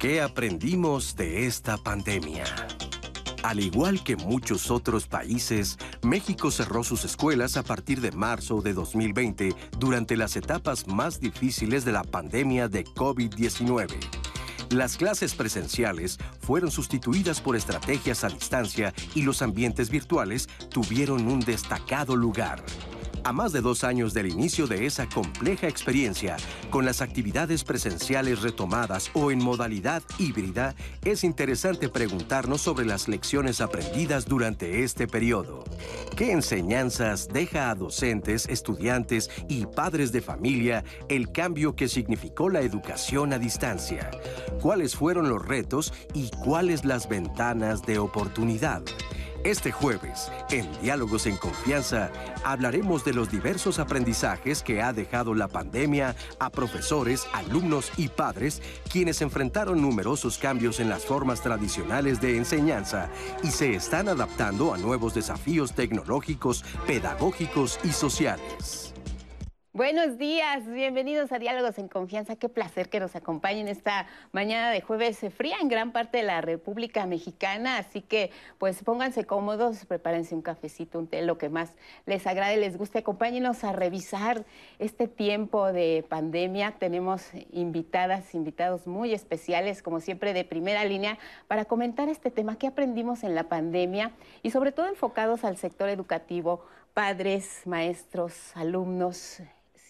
¿Qué aprendimos de esta pandemia? Al igual que muchos otros países, México cerró sus escuelas a partir de marzo de 2020 durante las etapas más difíciles de la pandemia de COVID-19. Las clases presenciales fueron sustituidas por estrategias a distancia y los ambientes virtuales tuvieron un destacado lugar. A más de dos años del inicio de esa compleja experiencia, con las actividades presenciales retomadas o en modalidad híbrida, es interesante preguntarnos sobre las lecciones aprendidas durante este periodo. ¿Qué enseñanzas deja a docentes, estudiantes y padres de familia el cambio que significó la educación a distancia? ¿Cuáles fueron los retos y cuáles las ventanas de oportunidad? Este jueves, en Diálogos en Confianza, hablaremos de los diversos aprendizajes que ha dejado la pandemia a profesores, alumnos y padres, quienes enfrentaron numerosos cambios en las formas tradicionales de enseñanza y se están adaptando a nuevos desafíos tecnológicos, pedagógicos y sociales. Buenos días, bienvenidos a Diálogos en Confianza. Qué placer que nos acompañen esta mañana de jueves fría en gran parte de la República Mexicana. Así que, pues pónganse cómodos, prepárense un cafecito, un té, lo que más les agrade, les guste. Acompáñenos a revisar este tiempo de pandemia. Tenemos invitadas, invitados muy especiales, como siempre, de primera línea, para comentar este tema que aprendimos en la pandemia y, sobre todo, enfocados al sector educativo padres, maestros, alumnos,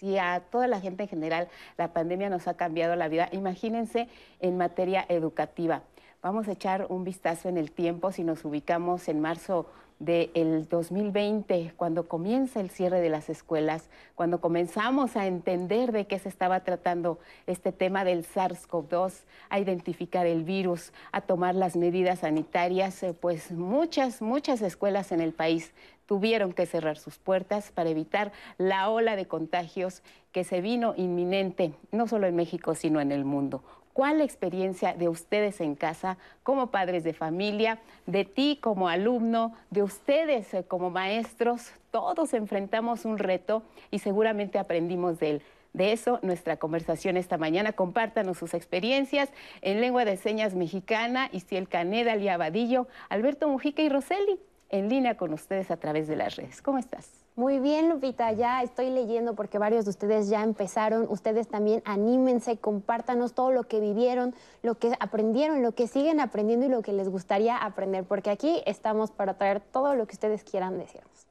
si a toda la gente en general la pandemia nos ha cambiado la vida, imagínense en materia educativa. Vamos a echar un vistazo en el tiempo si nos ubicamos en marzo del 2020, cuando comienza el cierre de las escuelas, cuando comenzamos a entender de qué se estaba tratando este tema del SARS-CoV-2, a identificar el virus, a tomar las medidas sanitarias, eh, pues muchas, muchas escuelas en el país tuvieron que cerrar sus puertas para evitar la ola de contagios que se vino inminente, no solo en México, sino en el mundo. ¿Cuál la experiencia de ustedes en casa como padres de familia, de ti como alumno, de ustedes eh, como maestros? Todos enfrentamos un reto y seguramente aprendimos de él. De eso nuestra conversación esta mañana. Compártanos sus experiencias en lengua de señas mexicana, Istiel Caneda, Lía Vadillo, Alberto Mujica y Roseli, en línea con ustedes a través de las redes. ¿Cómo estás? Muy bien, Lupita, ya estoy leyendo porque varios de ustedes ya empezaron. Ustedes también anímense, compártanos todo lo que vivieron, lo que aprendieron, lo que siguen aprendiendo y lo que les gustaría aprender, porque aquí estamos para traer todo lo que ustedes quieran decirnos.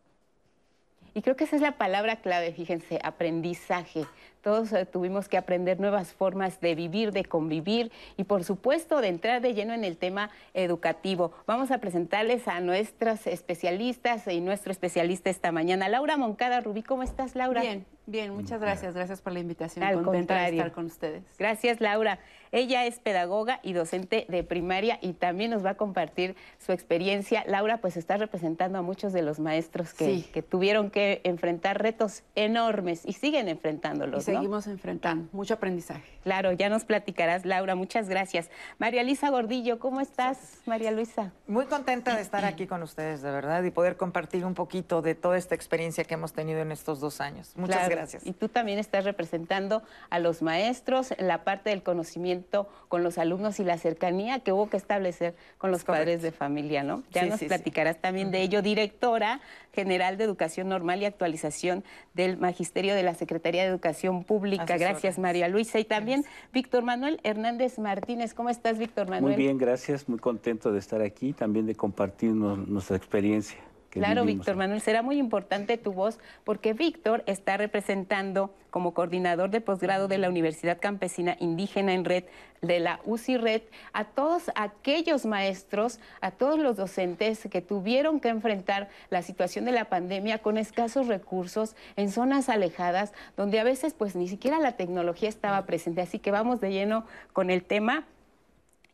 Y creo que esa es la palabra clave, fíjense, aprendizaje. Todos eh, tuvimos que aprender nuevas formas de vivir, de convivir y por supuesto de entrar de lleno en el tema educativo. Vamos a presentarles a nuestras especialistas y nuestro especialista esta mañana, Laura Moncada Rubí. ¿Cómo estás, Laura? Bien, bien, muchas gracias. Gracias por la invitación. Al Contenta de estar con ustedes. Gracias, Laura. Ella es pedagoga y docente de primaria y también nos va a compartir su experiencia. Laura, pues está representando a muchos de los maestros que, que tuvieron que enfrentar retos enormes y siguen enfrentándolos seguimos enfrentando. Mucho aprendizaje. Claro, ya nos platicarás, Laura. Muchas gracias. María Luisa Gordillo, ¿cómo estás, María Luisa? Muy contenta de estar aquí con ustedes, de verdad, y poder compartir un poquito de toda esta experiencia que hemos tenido en estos dos años. Muchas gracias. Y tú también estás representando a los maestros en la parte del conocimiento con los alumnos y la cercanía que hubo que establecer con los padres de familia, ¿no? Ya nos platicarás también de ello, directora general de Educación Normal y Actualización del Magisterio de la Secretaría de Educación Pública. Gracias, María Luisa. Y también Víctor Manuel Hernández Martínez. ¿Cómo estás, Víctor Manuel? Muy bien, gracias. Muy contento de estar aquí, también de compartir nuestra experiencia. Claro, Víctor Manuel, será muy importante tu voz porque Víctor está representando como coordinador de posgrado de la Universidad Campesina Indígena en Red, de la UCI Red, a todos aquellos maestros, a todos los docentes que tuvieron que enfrentar la situación de la pandemia con escasos recursos en zonas alejadas, donde a veces pues ni siquiera la tecnología estaba presente. Así que vamos de lleno con el tema.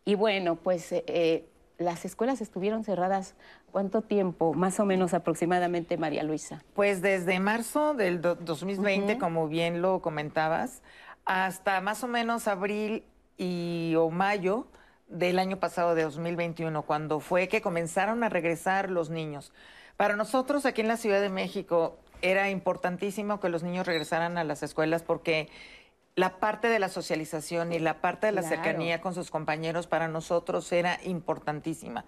Y bueno, pues... Eh, las escuelas estuvieron cerradas. ¿Cuánto tiempo, más o menos aproximadamente, María Luisa? Pues desde marzo del 2020, como bien lo comentabas, hasta más o menos abril y o mayo del año pasado de 2021, cuando fue que comenzaron a regresar los niños. Para nosotros aquí en la Ciudad de México era importantísimo que los niños regresaran a las escuelas porque la parte de la socialización y la parte de la cercanía con sus compañeros para nosotros era importantísima.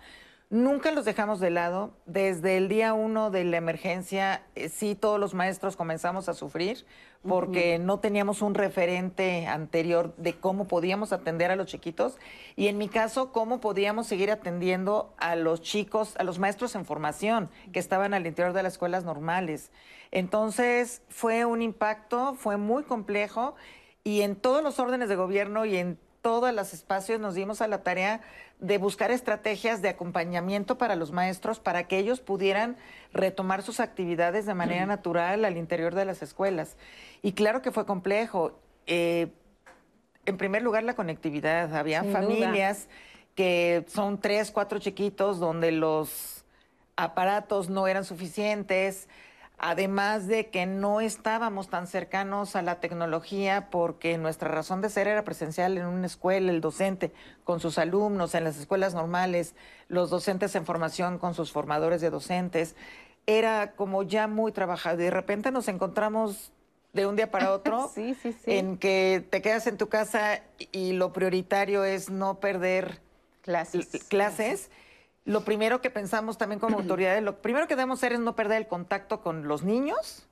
Nunca los dejamos de lado. Desde el día uno de la emergencia, eh, sí, todos los maestros comenzamos a sufrir porque no teníamos un referente anterior de cómo podíamos atender a los chiquitos y en mi caso, cómo podíamos seguir atendiendo a los chicos, a los maestros en formación que estaban al interior de las escuelas normales. Entonces, fue un impacto, fue muy complejo y en todos los órdenes de gobierno y en todos los espacios nos dimos a la tarea de buscar estrategias de acompañamiento para los maestros para que ellos pudieran retomar sus actividades de manera natural al interior de las escuelas. Y claro que fue complejo. Eh, en primer lugar, la conectividad. Había familias que son tres, cuatro chiquitos donde los aparatos no eran suficientes además de que no estábamos tan cercanos a la tecnología porque nuestra razón de ser era presencial en una escuela, el docente con sus alumnos, en las escuelas normales, los docentes en formación con sus formadores de docentes, era como ya muy trabajado. Y de repente nos encontramos de un día para otro en que te quedas en tu casa y lo prioritario es no perder clases. clases lo primero que pensamos también como autoridades, lo primero que debemos hacer es no perder el contacto con los niños,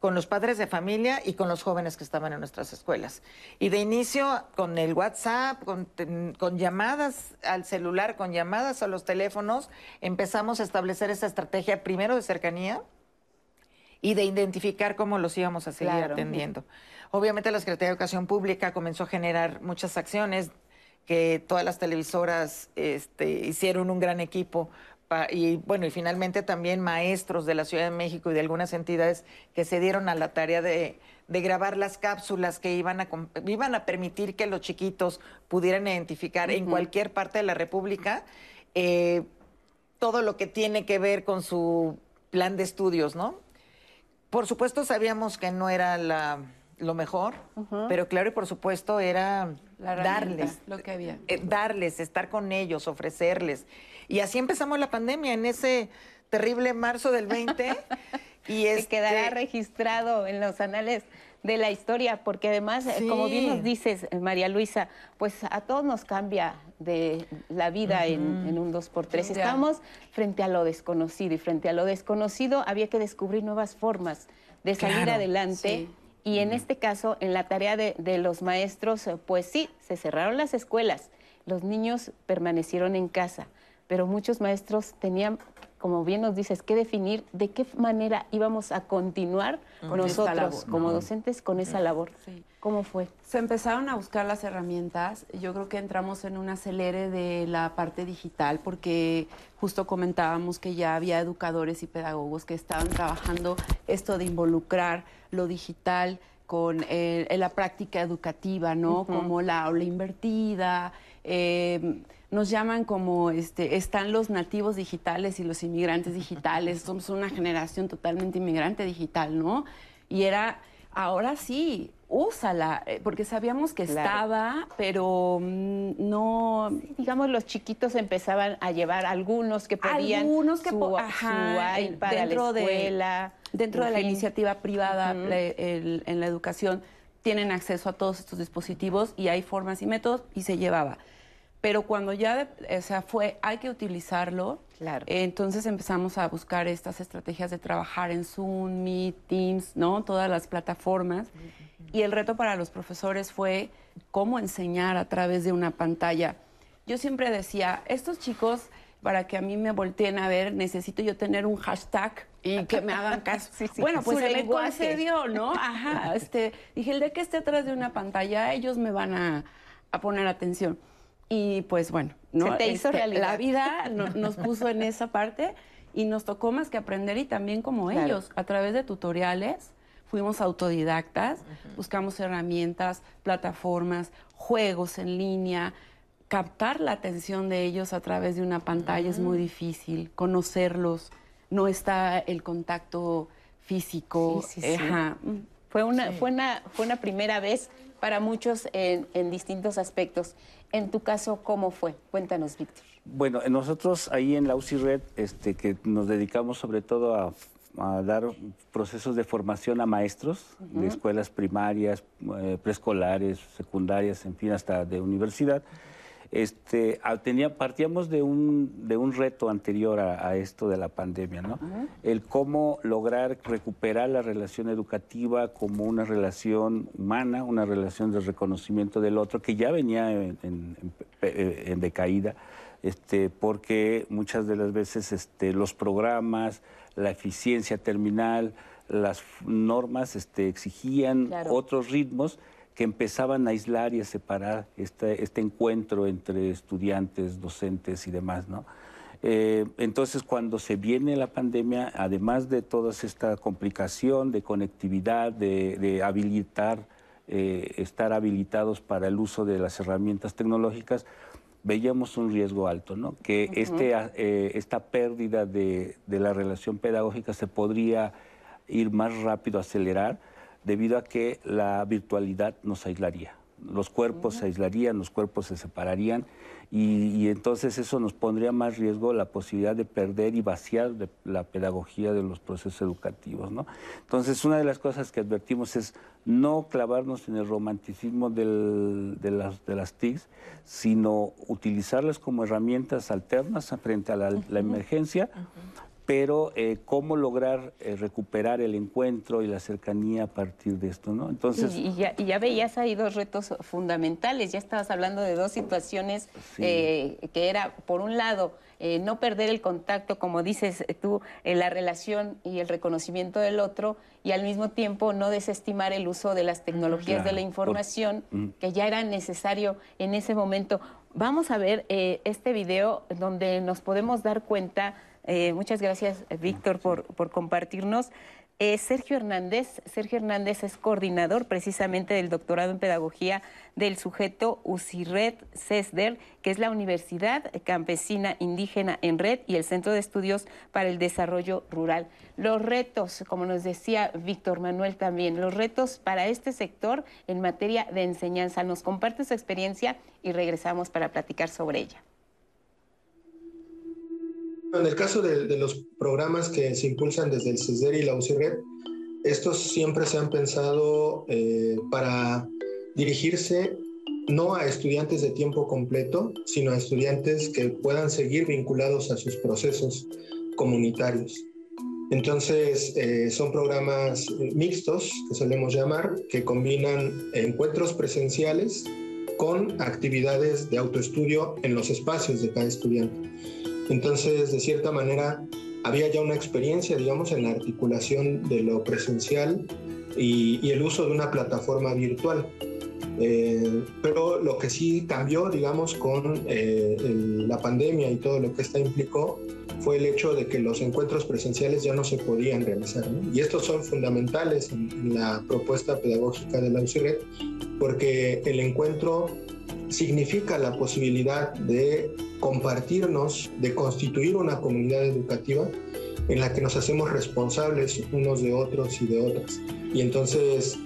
con los padres de familia y con los jóvenes que estaban en nuestras escuelas. Y de inicio, con el WhatsApp, con, con, llamadas al celular, con llamadas a los teléfonos, empezamos a establecer esa estrategia primero de cercanía y de identificar cómo los íbamos a seguir atendiendo. Obviamente la Secretaría de Educación Pública comenzó a generar muchas acciones que todas las televisoras este, hicieron un gran equipo y bueno, y finalmente también maestros de la Ciudad de México y de algunas entidades que se dieron a la tarea de, grabar las cápsulas que iban a, iban a permitir que los chiquitos pudieran identificar en cualquier parte de la República eh, todo lo que tiene que ver con su plan de estudios, ¿no? Por supuesto sabíamos que no era la lo mejor, pero claro y por supuesto era darles lo que había. Eh, darles, estar con ellos, ofrecerles. Y así empezamos la pandemia en ese terrible marzo del 20 y este... quedará registrado en los anales de la historia, porque además, eh, como bien nos dices, eh, María Luisa, pues a todos nos cambia de la vida en, un 2x3. Estamos frente a lo desconocido y frente a lo desconocido había que descubrir nuevas formas de salir adelante. Y en este caso, en la tarea de, los maestros, eh, pues sí, se cerraron las escuelas, los niños permanecieron en casa, pero muchos maestros tenían, como bien nos dices, que definir de qué manera íbamos a continuar nosotros como docentes con esa labor. ¿Cómo fue? Se empezaron a buscar las herramientas. Yo creo que entramos en un acelere de la parte digital porque justo comentábamos que ya había educadores y pedagogos que estaban trabajando esto de involucrar lo digital con eh, la práctica educativa, ¿no? Como la aula invertida. Em, nos llaman como este, están los nativos digitales y los inmigrantes digitales. Somos una generación totalmente inmigrante digital, ¿no? Y era, ahora sí, úsala, eh, porque sabíamos que estaba, pero mm, no... digamos, los chiquitos empezaban a llevar algunos que podían algunos que su, ajá, para dentro la escuela. De, dentro de la iniciativa privada en la educación tienen acceso a todos estos dispositivos y hay formas y métodos y se llevaba. Pero cuando ya, o sea, fue, hay que utilizarlo, claro. entonces empezamos a buscar estas estrategias de trabajar en Zoom, Meet, Teams, ¿no? Todas las plataformas. Y el reto para los profesores fue cómo enseñar a través de una pantalla. Yo siempre decía, estos chicos, para que a mí me volteen a ver, necesito yo tener un hashtag y que me hagan caso. bueno, pues se me concedió, ¿no? Ajá. Este, dije, el de que esté atrás de una pantalla, ellos me van a, poner atención. Y pues bueno, ¿no? Se te hizo este, realidad. La vida nos puso en esa parte y nos tocó más que aprender y también como ellos, a través de tutoriales fuimos autodidactas, buscamos herramientas, plataformas, juegos en línea, captar la atención de ellos a través de una pantalla es muy difícil, conocerlos, no está el contacto físico. Fue, una, fue, una, fue una primera vez para muchos en, distintos aspectos. En tu caso, ¿cómo fue? Cuéntanos, Víctor. Bueno, nosotros ahí en la UCI Red, este, que nos dedicamos sobre todo a, dar procesos de formación a maestros de escuelas primarias, eh, preescolares, secundarias, en fin, hasta de universidad. Este, tenía, partíamos de un, de un reto anterior a, esto de la pandemia, ¿no? El cómo lograr recuperar la relación educativa como una relación humana, una relación de reconocimiento del otro, que ya venía en, en, decaída, este, porque muchas de las veces este, los programas, la eficiencia terminal, las normas este, exigían otros ritmos que empezaban a aislar y a separar este, este encuentro entre estudiantes, docentes y demás, ¿no? Eh, entonces, cuando se viene la pandemia, además de toda esta complicación de conectividad, de, habilitar, eh, estar habilitados para el uso de las herramientas tecnológicas, veíamos un riesgo alto, ¿no? Que este, eh, esta pérdida de, de, la relación pedagógica se podría ir más rápido, acelerar, debido a que la virtualidad nos aislaría. Los cuerpos se aislarían, los cuerpos se separarían y, entonces eso nos pondría más riesgo la posibilidad de perder y vaciar la pedagogía de los procesos educativos. ¿no? Entonces una de las cosas que advertimos es no clavarnos en el romanticismo de, las, de las TICs, sino utilizarlas como herramientas alternas frente a la, emergencia, pero eh, cómo lograr eh, recuperar el encuentro y la cercanía a partir de esto, ¿no? Entonces... y, ya, veías ahí dos retos fundamentales, ya estabas hablando de dos situaciones eh, que era, por un lado, no perder el contacto, como dices tú, la relación y el reconocimiento del otro, y al mismo tiempo no desestimar el uso de las tecnologías de la información, mm. que ya era necesario en ese momento. Vamos a ver este video donde nos podemos dar cuenta eh, muchas gracias, Víctor, por, por compartirnos. Eh, Sergio Hernández. Sergio Hernández es coordinador precisamente del doctorado en pedagogía del sujeto UCIRED CESDER, que es la Universidad Campesina Indígena en Red y el Centro de Estudios para el Desarrollo Rural. Los retos, como nos decía Víctor Manuel también, los retos para este sector en materia de enseñanza. Nos comparte su experiencia y regresamos para platicar sobre ella. En el caso de, los programas que se impulsan desde el CESDER y la UCIRED, estos siempre se han pensado eh, para dirigirse no a estudiantes de tiempo completo, sino a estudiantes que puedan seguir vinculados a sus procesos comunitarios. Entonces, eh, son programas mixtos, que solemos llamar, que combinan encuentros presenciales con actividades de autoestudio en los espacios de cada estudiante. Entonces, de cierta manera, había ya una experiencia, digamos, en la articulación de lo presencial y, el uso de una plataforma virtual. Eh, pero lo que sí cambió, digamos, con eh, la pandemia y todo lo que esta implicó fue el hecho de que los encuentros presenciales ya no se podían realizar. Y estos son fundamentales en, la propuesta pedagógica de la UCIRED, porque el encuentro significa la posibilidad de compartirnos, de constituir una comunidad educativa en la que nos hacemos responsables unos de otros y de otras. Y entonces,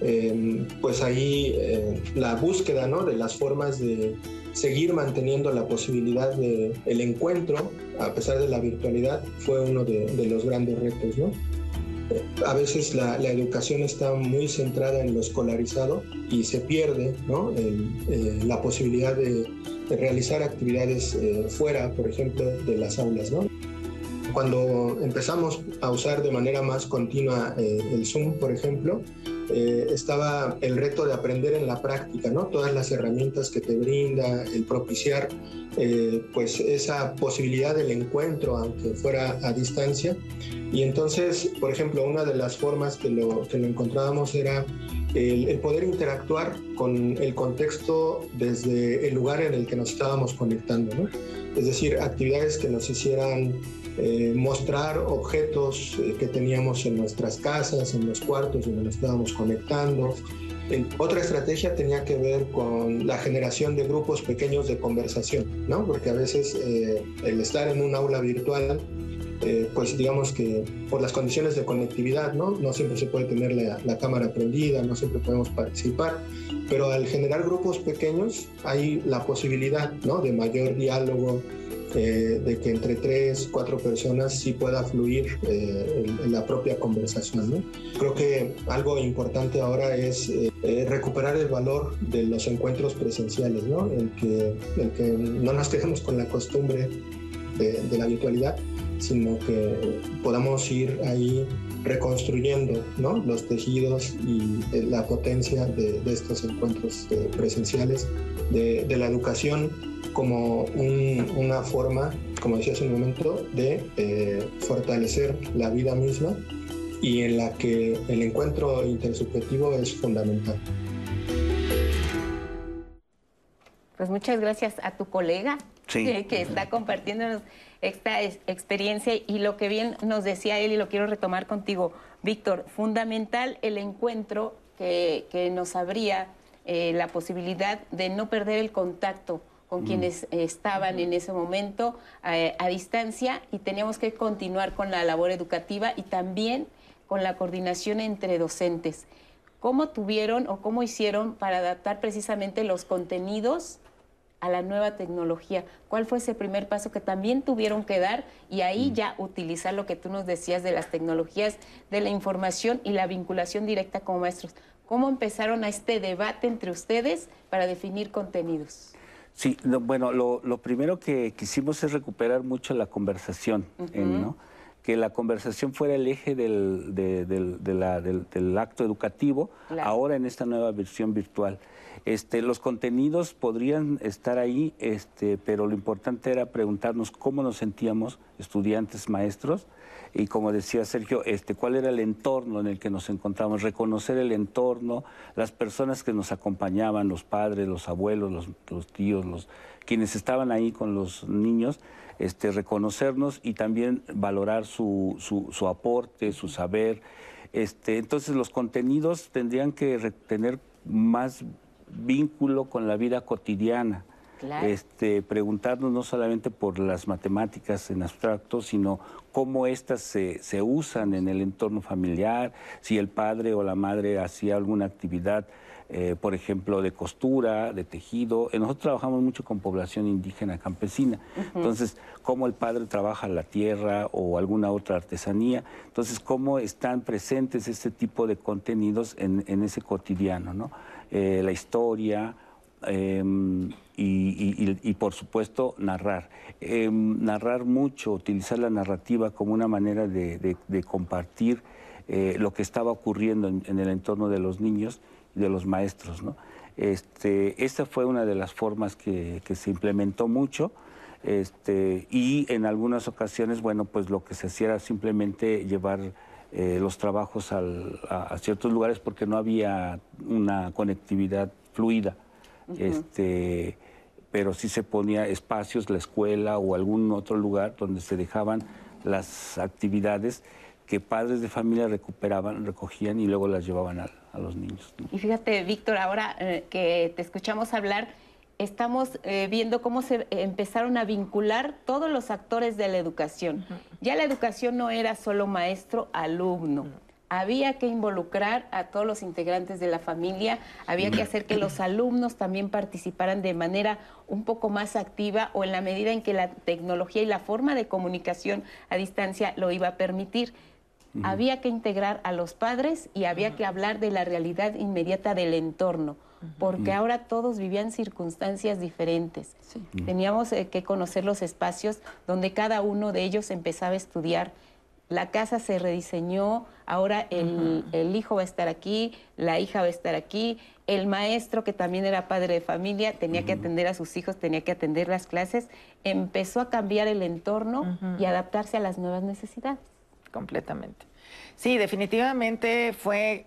em, pues ahí eh, la búsqueda ¿no? de las formas de seguir manteniendo la posibilidad del el encuentro, a pesar de la virtualidad, fue uno de, de los grandes retos. ¿no? A veces la, educación está muy centrada en lo escolarizado y se pierde eh, la posibilidad de, realizar actividades eh, fuera, por ejemplo, de las aulas. Cuando empezamos a usar de manera más continua eh, el Zoom, por ejemplo, estaba el reto de aprender en la práctica, ¿no? Todas las herramientas que te brinda, el propiciar eh, pues esa posibilidad del encuentro, aunque fuera a distancia. Y entonces, por ejemplo, una de las formas que lo, que lo encontrábamos era el, poder interactuar con el contexto desde el lugar en el que nos estábamos conectando. Es decir, actividades que nos hicieran eh, mostrar objetos eh, que teníamos en nuestras casas, en los cuartos donde nos estábamos conectando, otra estrategia tenía que ver con la generación de grupos pequeños de conversación, ¿no? Porque a veces eh, el estar en un aula virtual, eh, pues digamos que por las condiciones de conectividad, ¿no? No siempre se puede tener la, la cámara prendida, no siempre podemos participar, pero al generar grupos pequeños hay la posibilidad, ¿no? De mayor diálogo, eh, de que entre tres, cuatro personas sí pueda fluir eh, en, la propia conversación. ¿no? Creo que algo importante ahora es eh, recuperar el valor de los encuentros presenciales, ¿no? el, que, el que no nos quedemos con la costumbre de, de la virtualidad, sino que podamos ir ahí reconstruyendo ¿no? los tejidos y la potencia de, de estos encuentros presenciales, de, de la educación como una forma, como decía hace un momento, de eh, fortalecer la vida misma y en la que el encuentro intersubjetivo es fundamental. Pues muchas gracias a tu colega que, que está compartiéndonos esta experiencia y lo que bien nos decía él y lo quiero retomar contigo, Víctor, fundamental el encuentro que, que nos abría eh, la posibilidad de no perder el contacto con mm. quienes estaban en ese momento eh, a distancia y teníamos que continuar con la labor educativa y también con la coordinación entre docentes. ¿Cómo tuvieron o cómo hicieron para adaptar precisamente los contenidos a la nueva tecnología? ¿Cuál fue ese primer paso que también tuvieron que dar y ahí mm. ya utilizar lo que tú nos decías de las tecnologías de la información y la vinculación directa con maestros? ¿Cómo empezaron a este debate entre ustedes para definir contenidos? Sí, bueno, lo, primero que quisimos es recuperar mucho la conversación, ¿no? que la conversación fuera el eje del, del, acto educativo, ahora en esta nueva versión virtual. Este, los contenidos podrían estar ahí, este, pero lo importante era preguntarnos cómo nos sentíamos, estudiantes, maestros, y como decía Sergio, este, cuál era el entorno en el que nos encontramos, reconocer el entorno, las personas que nos acompañaban, los padres, los abuelos, los, tíos, los, quienes estaban ahí con los niños, este, reconocernos y también valorar su, su, aporte, su saber. Este, entonces los contenidos tendrían que tener más vínculo con la vida cotidiana. Este, preguntarnos no solamente por las matemáticas en abstracto, sino cómo éstas se, usan en el entorno familiar, si el padre o la madre hacía alguna actividad, eh, por ejemplo, de costura, de tejido. Eh, nosotros trabajamos mucho con población indígena campesina, entonces, cómo el padre trabaja la tierra o alguna otra artesanía, entonces, cómo están presentes este tipo de contenidos en, ese cotidiano, ¿no? Eh, la historia, Em, y, por supuesto narrar. Em, narrar mucho, utilizar la narrativa como una manera de, compartir eh, lo que estaba ocurriendo en, el entorno de los niños de los maestros. ¿no? Este, esta fue una de las formas que, se implementó mucho. Este, y en algunas ocasiones, bueno, pues lo que se hacía era simplemente llevar eh, los trabajos a ciertos lugares porque no había una conectividad fluida este, pero sí se ponía espacios, la escuela o algún otro lugar donde se dejaban las actividades que padres de familia recuperaban, recogían y luego las llevaban a, los niños. Y fíjate, Víctor, ahora eh, que te escuchamos hablar, estamos eh, viendo cómo se empezaron a vincular todos los actores de la educación. Ya la educación no era solo maestro, alumno. Había que involucrar a todos los integrantes de la familia, había que hacer que los alumnos también participaran de manera un poco más activa o en la medida en que la tecnología y la forma de comunicación a distancia lo iba a permitir. Había que integrar a los padres y había que hablar de la realidad inmediata del entorno porque ahora todos vivían circunstancias diferentes. Teníamos eh, que conocer los espacios donde cada uno de ellos empezaba a estudiar. La casa se rediseñó, ahora el, hijo va a estar aquí, la hija va a estar aquí, el maestro que también era padre de familia tenía que atender a sus hijos, tenía que atender las clases, empezó a cambiar el entorno y adaptarse a las nuevas necesidades. Completamente. Sí, definitivamente fue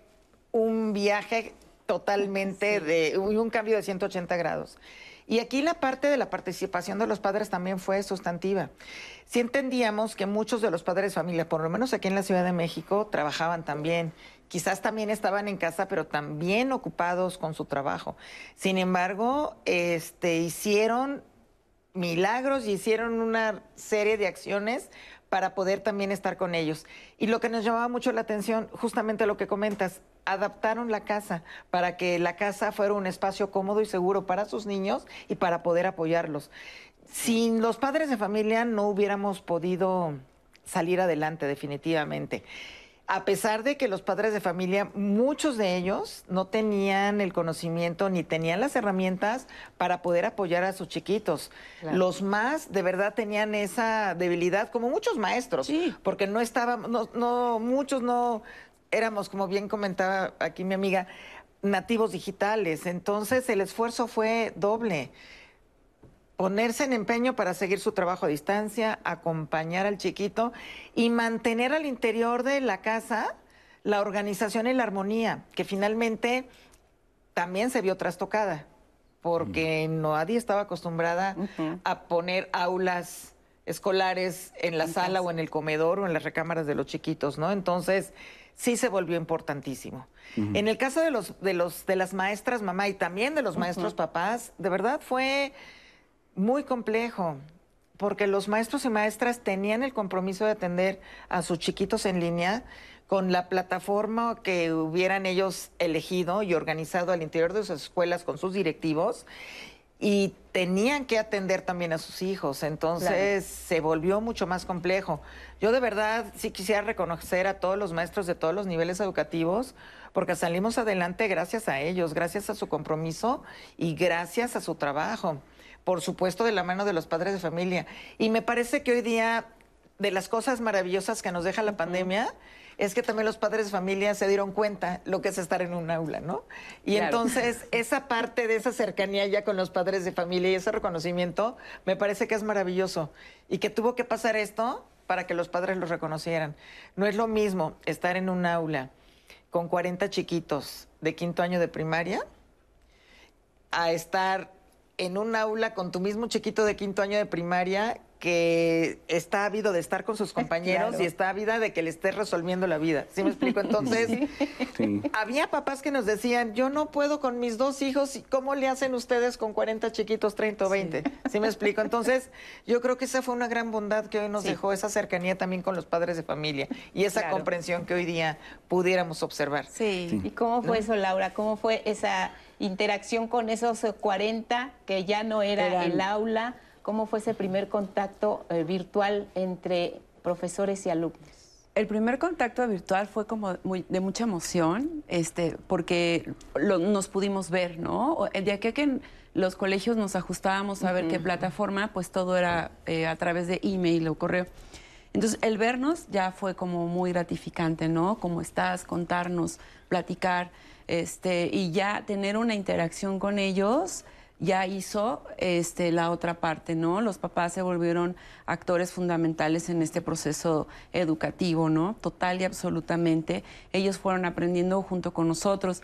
un viaje totalmente de un cambio de 180 grados. Y aquí la parte de la participación de los padres también fue sustantiva. Si entendíamos que muchos de los padres de familia, por lo menos aquí en la Ciudad de México, trabajaban también quizás también estaban en casa, pero también ocupados con su trabajo. Sin embargo, este, hicieron milagros y hicieron una serie de acciones para poder también estar con ellos. Y lo que nos llamaba mucho la atención, justamente lo que comentas, adaptaron la casa para que la casa fuera un espacio cómodo y seguro para sus niños y para poder apoyarlos. Sin los padres de familia no hubiéramos podido salir adelante definitivamente a pesar de que los padres de familia, muchos de ellos no tenían el conocimiento ni tenían las herramientas para poder apoyar a sus chiquitos. Los más de verdad tenían esa debilidad, como muchos maestros, porque no estaban, no, no, muchos no éramos, como bien comentaba aquí mi amiga, nativos digitales. Entonces el esfuerzo fue doble ponerse en empeño para seguir su trabajo a distancia, acompañar al chiquito y mantener al interior de la casa la organización y la armonía, que finalmente también se vio trastocada, porque nadie estaba acostumbrada a poner aulas escolares en la sala o en el comedor o en las recámaras de los chiquitos, ¿no? Entonces, sí se volvió importantísimo. En el caso de los de los de las maestras mamá y también de los maestros papás, de verdad fue muy complejo, porque los maestros y maestras tenían el compromiso de atender a sus chiquitos en línea con la plataforma que hubieran ellos elegido y organizado al interior de sus escuelas con sus directivos y tenían que atender también a sus hijos, entonces se volvió mucho más complejo. Yo de verdad sí quisiera reconocer a todos los maestros de todos los niveles educativos, porque salimos adelante gracias a ellos, gracias a su compromiso y gracias a su trabajo por supuesto, de la mano de los padres de familia. Y me parece que hoy día, de las cosas maravillosas que nos deja la pandemia, es que también los padres de familia se dieron cuenta lo que es estar en un aula, ¿no? Y entonces esa parte de esa cercanía ya con los padres de familia y ese reconocimiento, me parece que es maravilloso. Y que tuvo que pasar esto para que los padres lo reconocieran. No es lo mismo estar en un aula con 40 chiquitos de quinto año de primaria a estar en un aula con tu mismo chiquito de quinto año de primaria que está ávido de estar con sus compañeros y está ávida de que le estés resolviendo la vida. ¿Sí me explico? Entonces, había papás que nos decían, yo no puedo con mis dos hijos, ¿cómo le hacen ustedes con 40 chiquitos, 30 o 20? Sí. me explico? Entonces, yo creo que esa fue una gran bondad que hoy nos dejó esa cercanía también con los padres de familia y esa comprensión que hoy día pudiéramos observar. Sí. ¿Y cómo fue eso, Laura? ¿Cómo fue esa interacción con esos 40 que ya no era el aula? ¿Cómo fue ese primer contacto eh, virtual entre profesores y alumnos? El primer contacto virtual fue como de mucha emoción, este, porque nos pudimos ver, ¿no? El día que, que los colegios nos ajustábamos a ver qué plataforma, pues todo era eh, a través de email o correo. Entonces, el vernos ya fue como muy gratificante, ¿no? Cómo estás, contarnos, platicar este, y ya tener una interacción con ellos ya hizo este, la otra parte, ¿no? Los papás se volvieron actores fundamentales en este proceso educativo, ¿no? Total y absolutamente. Ellos fueron aprendiendo junto con nosotros.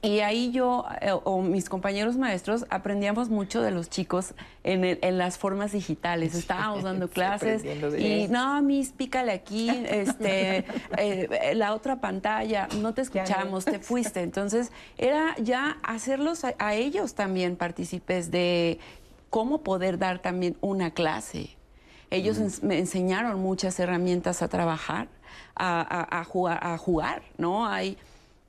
Y ahí yo eh, o mis compañeros maestros aprendíamos mucho de los chicos en, en las formas digitales. Estábamos dando clases y no, mis, pícale aquí, este, eh, la otra pantalla, no te escuchamos, te fuiste. Entonces era ya hacerlos a, ellos también partícipes de cómo poder dar también una clase. Ellos me enseñaron muchas herramientas a trabajar, a, a, jugar, a jugar, ¿no? Hay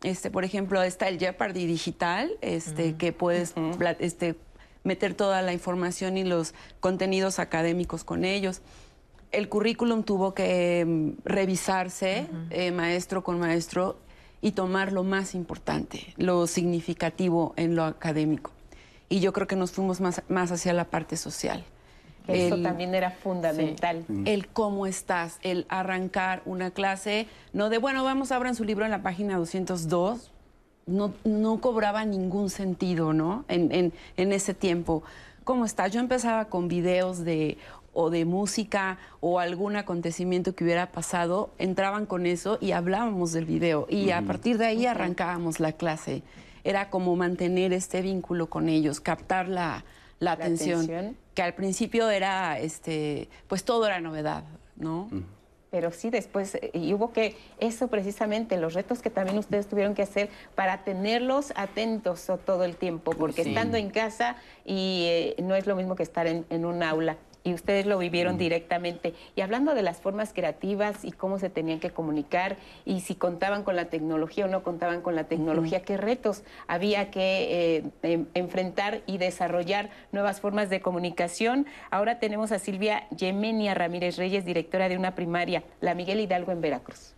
este, por ejemplo, está el Jeopardy digital, este, que puedes este, meter toda la información y los contenidos académicos con ellos. El currículum tuvo que mm, revisarse eh, maestro con maestro y tomar lo más importante, lo significativo en lo académico. Y yo creo que nos fuimos más, más hacia la parte social. Eso también era fundamental. El cómo estás, el arrancar una clase, no de, bueno, vamos, abran su libro en la página 202, no, no cobraba ningún sentido, ¿no? En, en, ese tiempo. ¿Cómo estás? Yo empezaba con videos de o de música o algún acontecimiento que hubiera pasado, entraban con eso y hablábamos del video y a partir de ahí arrancábamos la clase. Era como mantener este vínculo con ellos, captar la, la, atención, que al principio era, este, pues todo era novedad, ¿no? pero sí después, eh, y hubo que, eso precisamente, los retos que también ustedes tuvieron que hacer para tenerlos atentos todo el tiempo, porque estando en casa y eh, no es lo mismo que estar en, en un aula y ustedes lo vivieron mm. directamente. Y hablando de las formas creativas y cómo se tenían que comunicar y si contaban con la tecnología o no contaban con la tecnología, qué retos había que eh, em, enfrentar y desarrollar nuevas formas de comunicación. Ahora tenemos a Silvia Yemenia Ramírez Reyes, directora de una primaria, la Miguel Hidalgo en Veracruz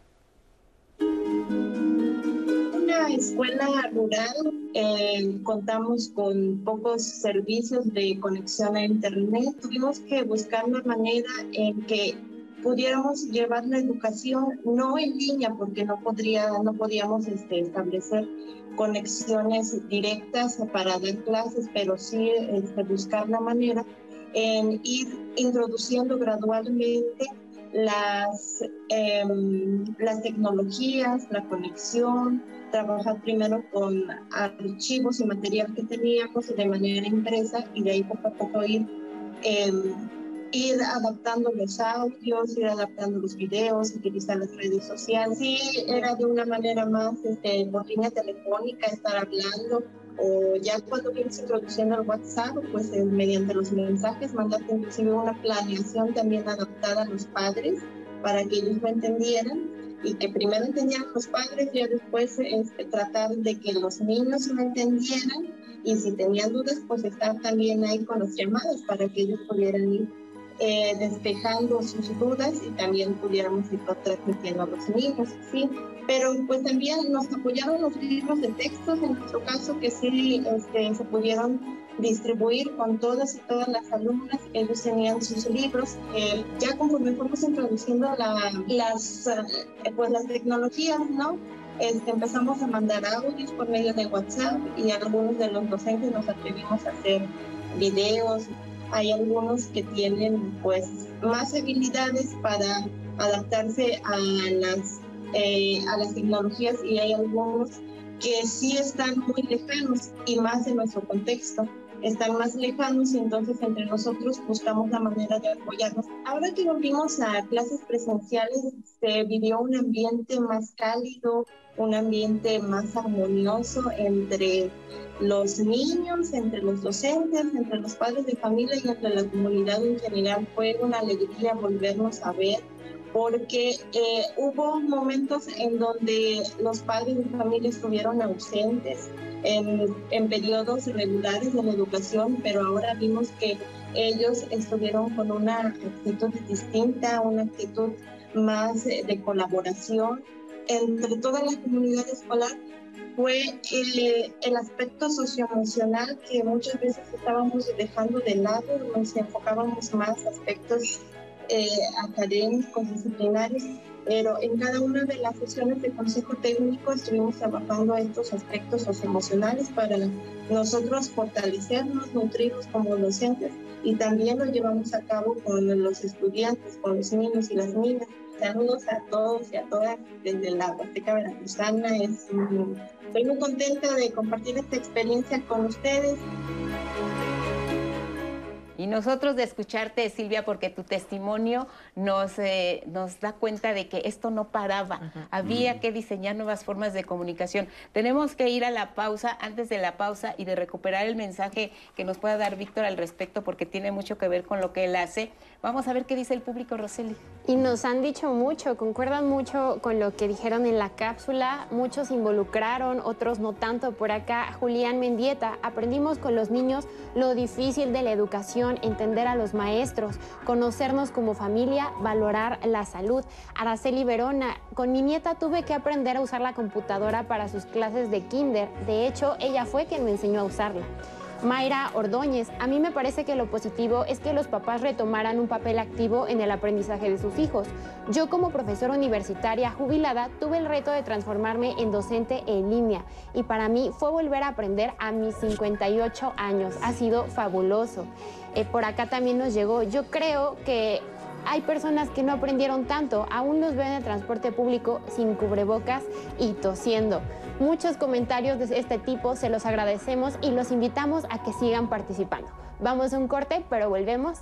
escuela rural eh, contamos con pocos servicios de conexión a Internet. Tuvimos que buscar una manera en que pudiéramos llevar la educación no en línea porque no podría no podíamos este, establecer conexiones directas para dar clases pero sí este, buscar la manera en ir introduciendo gradualmente las, em, las tecnologías, la conexión, trabajar primero con archivos y material que teníamos de manera impresa y de ahí poco a poco ir, em, ir adaptando los audios, ir adaptando los videos, utilizar las redes sociales. Sí, era de una manera más este, por línea telefónica, estar hablando, o ya cuando vienes introduciendo el WhatsApp, pues eh, mediante los mensajes, mandarte inclusive una planeación también adaptada a los padres para que ellos lo entendieran y que primero entendieran los padres y después este, tratar de que los niños lo entendieran y si tenían dudas, pues estar también ahí con los llamados para que ellos pudieran ir eh, despejando sus dudas y también pudiéramos ir transmitiendo a los niños, ¿sí? Pero pues también nos apoyaron los libros de textos, en nuestro caso, que sí este, se pudieron distribuir con todas y todas las alumnas. Ellos tenían sus libros. Eh, ya conforme fuimos introduciendo las, eh, pues, las tecnologías, ¿no? Este, empezamos a mandar audios por medio de WhatsApp y algunos de los docentes nos atrevimos a hacer videos. Hay algunos que tienen pues más habilidades para adaptarse a las, eh, a las tecnologías y hay algunos que sí están muy lejanos y más en nuestro contexto están más lejanos y entonces entre nosotros buscamos la manera de apoyarnos. Ahora que volvimos a clases presenciales, se vivió un ambiente más cálido, un ambiente más armonioso entre los niños, entre los docentes, entre los padres de familia y entre la comunidad en general. Fue una alegría volvernos a ver porque eh, hubo momentos en donde los padres de familia estuvieron ausentes en, en periodos regulares de la educación, pero ahora vimos que ellos estuvieron con una actitud distinta, una actitud más de colaboración entre toda la comunidad escolar. Fue el, el, aspecto socioemocional que muchas veces estábamos dejando de lado, nos enfocábamos más aspectos eh, académicos, disciplinarios, pero en cada una de las sesiones de consejo técnico estuvimos trabajando estos aspectos socioemocionales para nosotros fortalecernos, nutrirnos como docentes y también lo llevamos a cabo con los estudiantes, con los niños y las niñas. Saludos a todos y a todas desde la Huasteca Veracruzana. Es, estoy muy contenta de compartir esta experiencia con ustedes. Y nosotros de escucharte, Silvia, porque tu testimonio nos, eh, nos da cuenta de que esto no paraba. Había que diseñar nuevas formas de comunicación. Tenemos que ir a la pausa, antes de la pausa y de recuperar el mensaje que nos pueda dar Víctor al respecto, porque tiene mucho que ver con lo que él hace. Vamos a ver qué dice el público, Roseli. Y nos han dicho mucho, concuerdan mucho con lo que dijeron en la cápsula. Muchos involucraron, otros no tanto. Por acá, Julián Mendieta, aprendimos con los niños lo difícil de la educación, entender a los maestros, conocernos como familia, valorar la salud. Araceli Verona, con mi nieta tuve que aprender a usar la computadora para sus clases de kinder. De hecho, ella fue quien me enseñó a usarla. Mayra Ordóñez, a mí me parece que lo positivo es que los papás retomaran un papel activo en el aprendizaje de sus hijos. Yo como profesora universitaria jubilada tuve el reto de transformarme en docente en línea y para mí fue volver a aprender a mis 58 años. Ha sido fabuloso. Eh, por acá también nos llegó, yo creo que hay personas que no aprendieron tanto, aún nos ven en transporte público sin cubrebocas y tosiendo. Muchos comentarios de este tipo se los agradecemos y los invitamos a que sigan participando. Vamos a un corte, pero volvemos.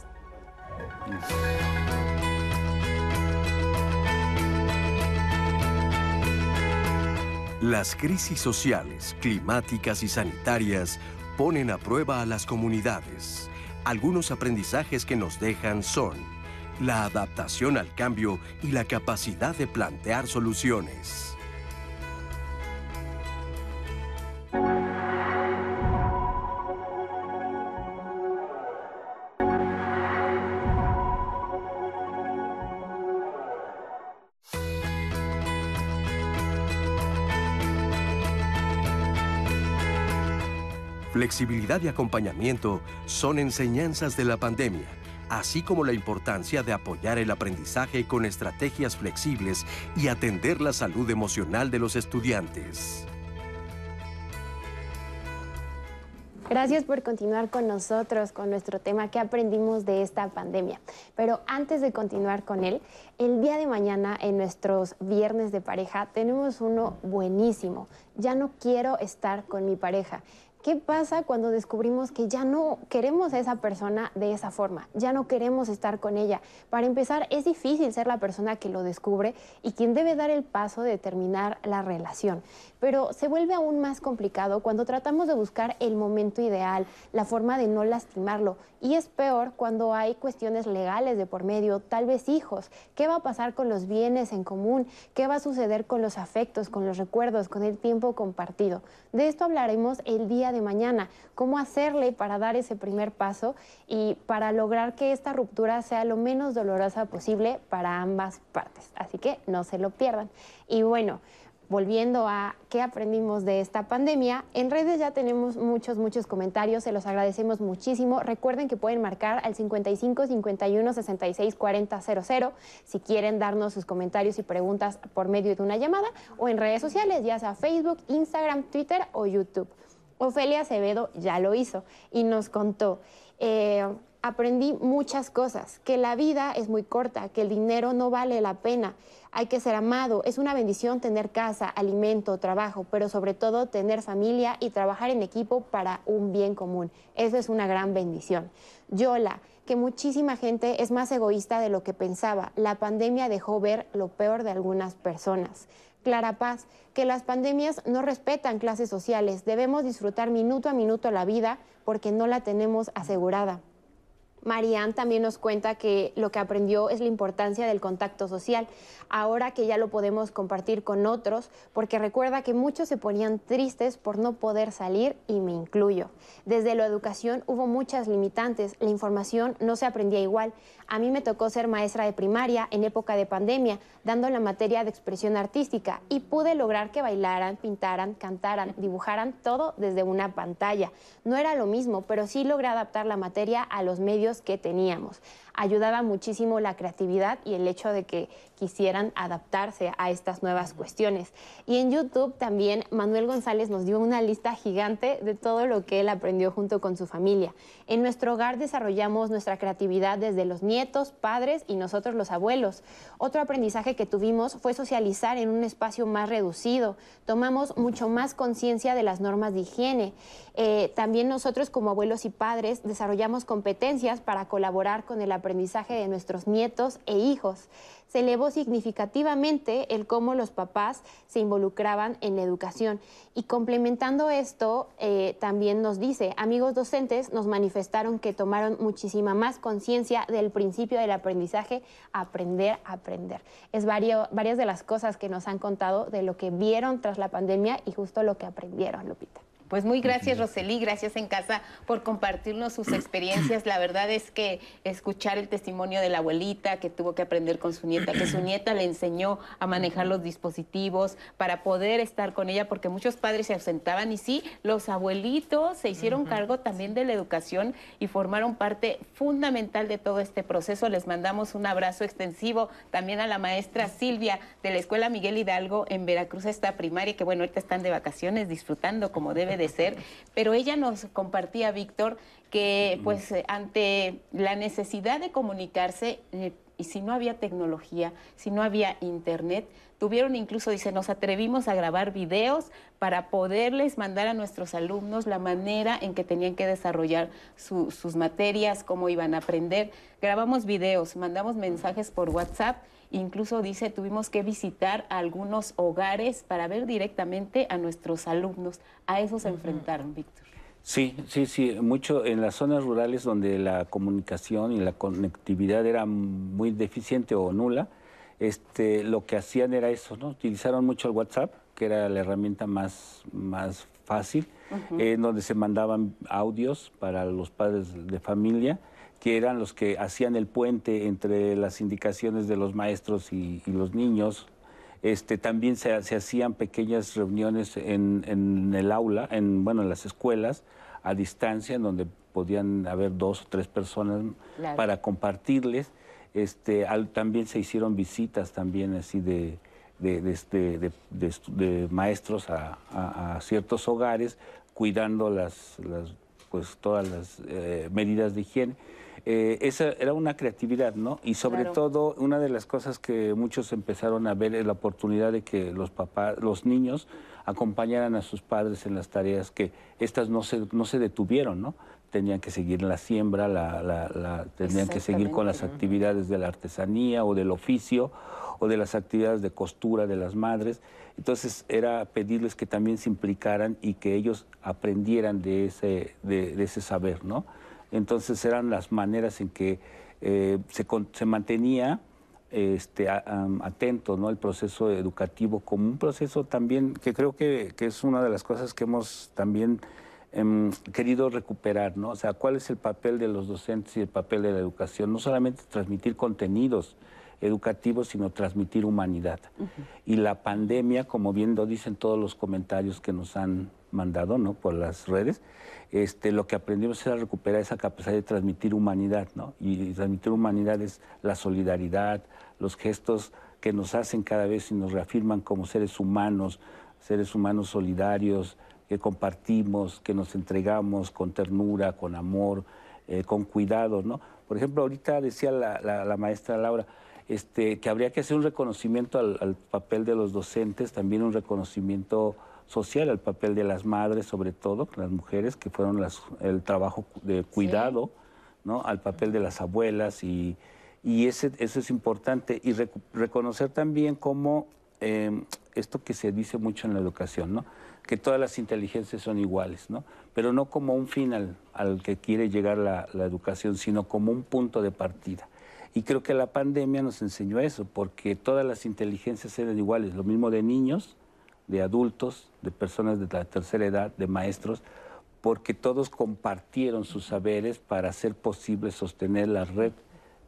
Las crisis sociales, climáticas y sanitarias ponen a prueba a las comunidades. Algunos aprendizajes que nos dejan son la adaptación al cambio y la capacidad de plantear soluciones. Flexibilidad y acompañamiento son enseñanzas de la pandemia, así como la importancia de apoyar el aprendizaje con estrategias flexibles y atender la salud emocional de los estudiantes. Gracias por continuar con nosotros con nuestro tema que aprendimos de esta pandemia. Pero antes de continuar con él, el día de mañana en nuestros viernes de pareja tenemos uno buenísimo. Ya no quiero estar con mi pareja. ¿Qué pasa cuando descubrimos que ya no queremos a esa persona de esa forma? Ya no queremos estar con ella. Para empezar, es difícil ser la persona que lo descubre y quien debe dar el paso de terminar la relación. Pero se vuelve aún más complicado cuando tratamos de buscar el momento ideal, la forma de no lastimarlo. Y es peor cuando hay cuestiones legales de por medio, tal vez hijos. ¿Qué va a pasar con los bienes en común? ¿Qué va a suceder con los afectos, con los recuerdos, con el tiempo compartido? De esto hablaremos el día de mañana, cómo hacerle para dar ese primer paso y para lograr que esta ruptura sea lo menos dolorosa posible para ambas partes. Así que no se lo pierdan. Y bueno, volviendo a qué aprendimos de esta pandemia, en redes ya tenemos muchos, muchos comentarios, se los agradecemos muchísimo. Recuerden que pueden marcar al 55 51 66 40 00 si quieren darnos sus comentarios y preguntas por medio de una llamada o en redes sociales, ya sea Facebook, Instagram, Twitter o YouTube. Ofelia Acevedo ya lo hizo y nos contó. Eh, aprendí muchas cosas, que la vida es muy corta, que el dinero no vale la pena, hay que ser amado, es una bendición tener casa, alimento, trabajo, pero sobre todo tener familia y trabajar en equipo para un bien común. Eso es una gran bendición. Yola, que muchísima gente es más egoísta de lo que pensaba. La pandemia dejó ver lo peor de algunas personas. Clara Paz, que las pandemias no respetan clases sociales. Debemos disfrutar minuto a minuto la vida porque no la tenemos asegurada. Marianne también nos cuenta que lo que aprendió es la importancia del contacto social, ahora que ya lo podemos compartir con otros, porque recuerda que muchos se ponían tristes por no poder salir y me incluyo. Desde la educación hubo muchas limitantes, la información no se aprendía igual. A mí me tocó ser maestra de primaria en época de pandemia, dando la materia de expresión artística y pude lograr que bailaran, pintaran, cantaran, dibujaran todo desde una pantalla. No era lo mismo, pero sí logré adaptar la materia a los medios que teníamos. Ayudaba muchísimo la creatividad y el hecho de que quisieran adaptarse a estas nuevas cuestiones. Y en YouTube también Manuel González nos dio una lista gigante de todo lo que él aprendió junto con su familia. En nuestro hogar desarrollamos nuestra creatividad desde los nietos, padres y nosotros los abuelos. Otro aprendizaje que tuvimos fue socializar en un espacio más reducido. Tomamos mucho más conciencia de las normas de higiene. Eh, también nosotros como abuelos y padres desarrollamos competencias para colaborar con el aprendizaje de nuestros nietos e hijos. Se elevó significativamente el cómo los papás se involucraban en la educación. Y complementando esto, eh, también nos dice, amigos docentes nos manifestaron que tomaron muchísima más conciencia del principio del aprendizaje, aprender aprender. Es varias de las cosas que nos han contado de lo que vieron tras la pandemia y justo lo que aprendieron, Lupita. Pues muy gracias, Roseli, gracias en casa por compartirnos sus experiencias. La verdad es que escuchar el testimonio de la abuelita que tuvo que aprender con su nieta, que su nieta le enseñó a manejar los dispositivos para poder estar con ella, porque muchos padres se ausentaban y sí, los abuelitos se hicieron cargo también de la educación y formaron parte fundamental de todo este proceso. Les mandamos un abrazo extensivo también a la maestra Silvia de la Escuela Miguel Hidalgo en Veracruz, esta primaria, que bueno, ahorita están de vacaciones disfrutando como debe de ser, pero ella nos compartía, Víctor, que pues ante la necesidad de comunicarse, eh, y si no había tecnología, si no había internet, tuvieron incluso, dice, nos atrevimos a grabar videos para poderles mandar a nuestros alumnos la manera en que tenían que desarrollar sus materias, cómo iban a aprender. Grabamos videos, mandamos mensajes por WhatsApp Incluso dice, tuvimos que visitar algunos hogares para ver directamente a nuestros alumnos. A eso se enfrentaron, Víctor. Sí, sí, sí, mucho en las zonas rurales donde la comunicación y la conectividad era muy deficiente o nula, este, lo que hacían era eso, ¿no? Utilizaron mucho el WhatsApp, que era la herramienta más, más fácil, en donde se mandaban audios para los padres de familia que eran los que hacían el puente entre las indicaciones de los maestros y, los niños. Este, también se, hacían pequeñas reuniones en, el aula, en, bueno, en las escuelas, a distancia, en donde podían haber dos o tres personas para compartirles. Este, también se hicieron visitas también así de, de, este, maestros a, ciertos hogares, cuidando las, pues, todas las eh, medidas de higiene. Eh, esa era una creatividad, ¿no? Y sobre todo, una de las cosas que muchos empezaron a ver es la oportunidad de que los papás, los niños acompañaran a sus padres en las tareas que estas no se, no se detuvieron, ¿no? Tenían que seguir la siembra, la, la, tenían que seguir con las actividades de la artesanía o del oficio o de las actividades de costura de las madres. Entonces era pedirles que también se implicaran y que ellos aprendieran de ese, de ese saber, ¿no? Entonces eran las maneras en que eh, se, mantenía este, atento ¿no? el proceso educativo como un proceso también que creo que, es una de las cosas que hemos también em, querido recuperar, ¿no? O sea, ¿cuál es el papel de los docentes y el papel de la educación? No solamente transmitir contenidos educativos, sino transmitir humanidad. Y la pandemia, como bien lo dicen todos los comentarios que nos han mandado, ¿no? Por las redes, este, lo que aprendimos era recuperar esa capacidad de transmitir humanidad, ¿no? Y, transmitir humanidad es la solidaridad, los gestos que nos hacen cada vez y nos reafirman como seres humanos, seres humanos solidarios, que compartimos, que nos entregamos con ternura, con amor, eh, con cuidado, ¿no? Por ejemplo, ahorita decía la, maestra Laura, este, que habría que hacer un reconocimiento al, papel de los docentes, también un reconocimiento social, al papel de las madres, sobre todo, las mujeres, que fueron las, el trabajo de cuidado, ¿no? al papel de las abuelas, y, y ese, eso es importante. Y reconocer también cómo em, esto que se dice mucho en la educación, ¿no? que todas las inteligencias son iguales, ¿no? pero no como un fin al, que quiere llegar la, la educación, sino como un punto de partida. Y creo que la pandemia nos enseñó eso, porque todas las inteligencias eran iguales, lo mismo de niños, de adultos, de personas de la tercera edad, de maestros, porque todos compartieron sus saberes para hacer posible sostener la red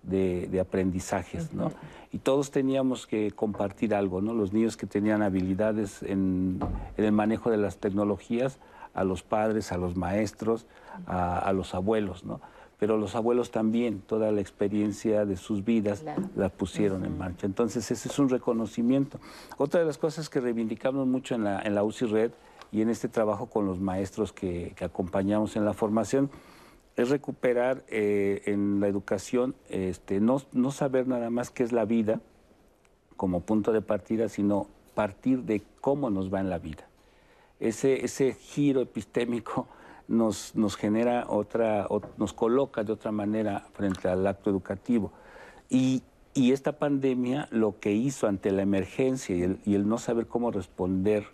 de, aprendizajes, ¿no? Y todos teníamos que compartir algo, ¿no? Los niños que tenían habilidades en, el manejo de las tecnologías, a los padres, a los maestros, a, a los abuelos, ¿no? Pero los abuelos también, toda la experiencia de sus vidas la pusieron en marcha. Entonces, ese es un reconocimiento. Otra de las cosas que reivindicamos mucho en la, en la UCI Red y en este trabajo con los maestros que, acompañamos en la formación, es recuperar eh, en la educación, este, no, no saber nada más qué es la vida como punto de partida, sino partir de cómo nos va en la vida. Ese, ese giro epistémico nos, nos genera otra, nos coloca de otra manera frente al acto educativo. Y, y esta pandemia lo que hizo ante la emergencia y el, no saber cómo responder,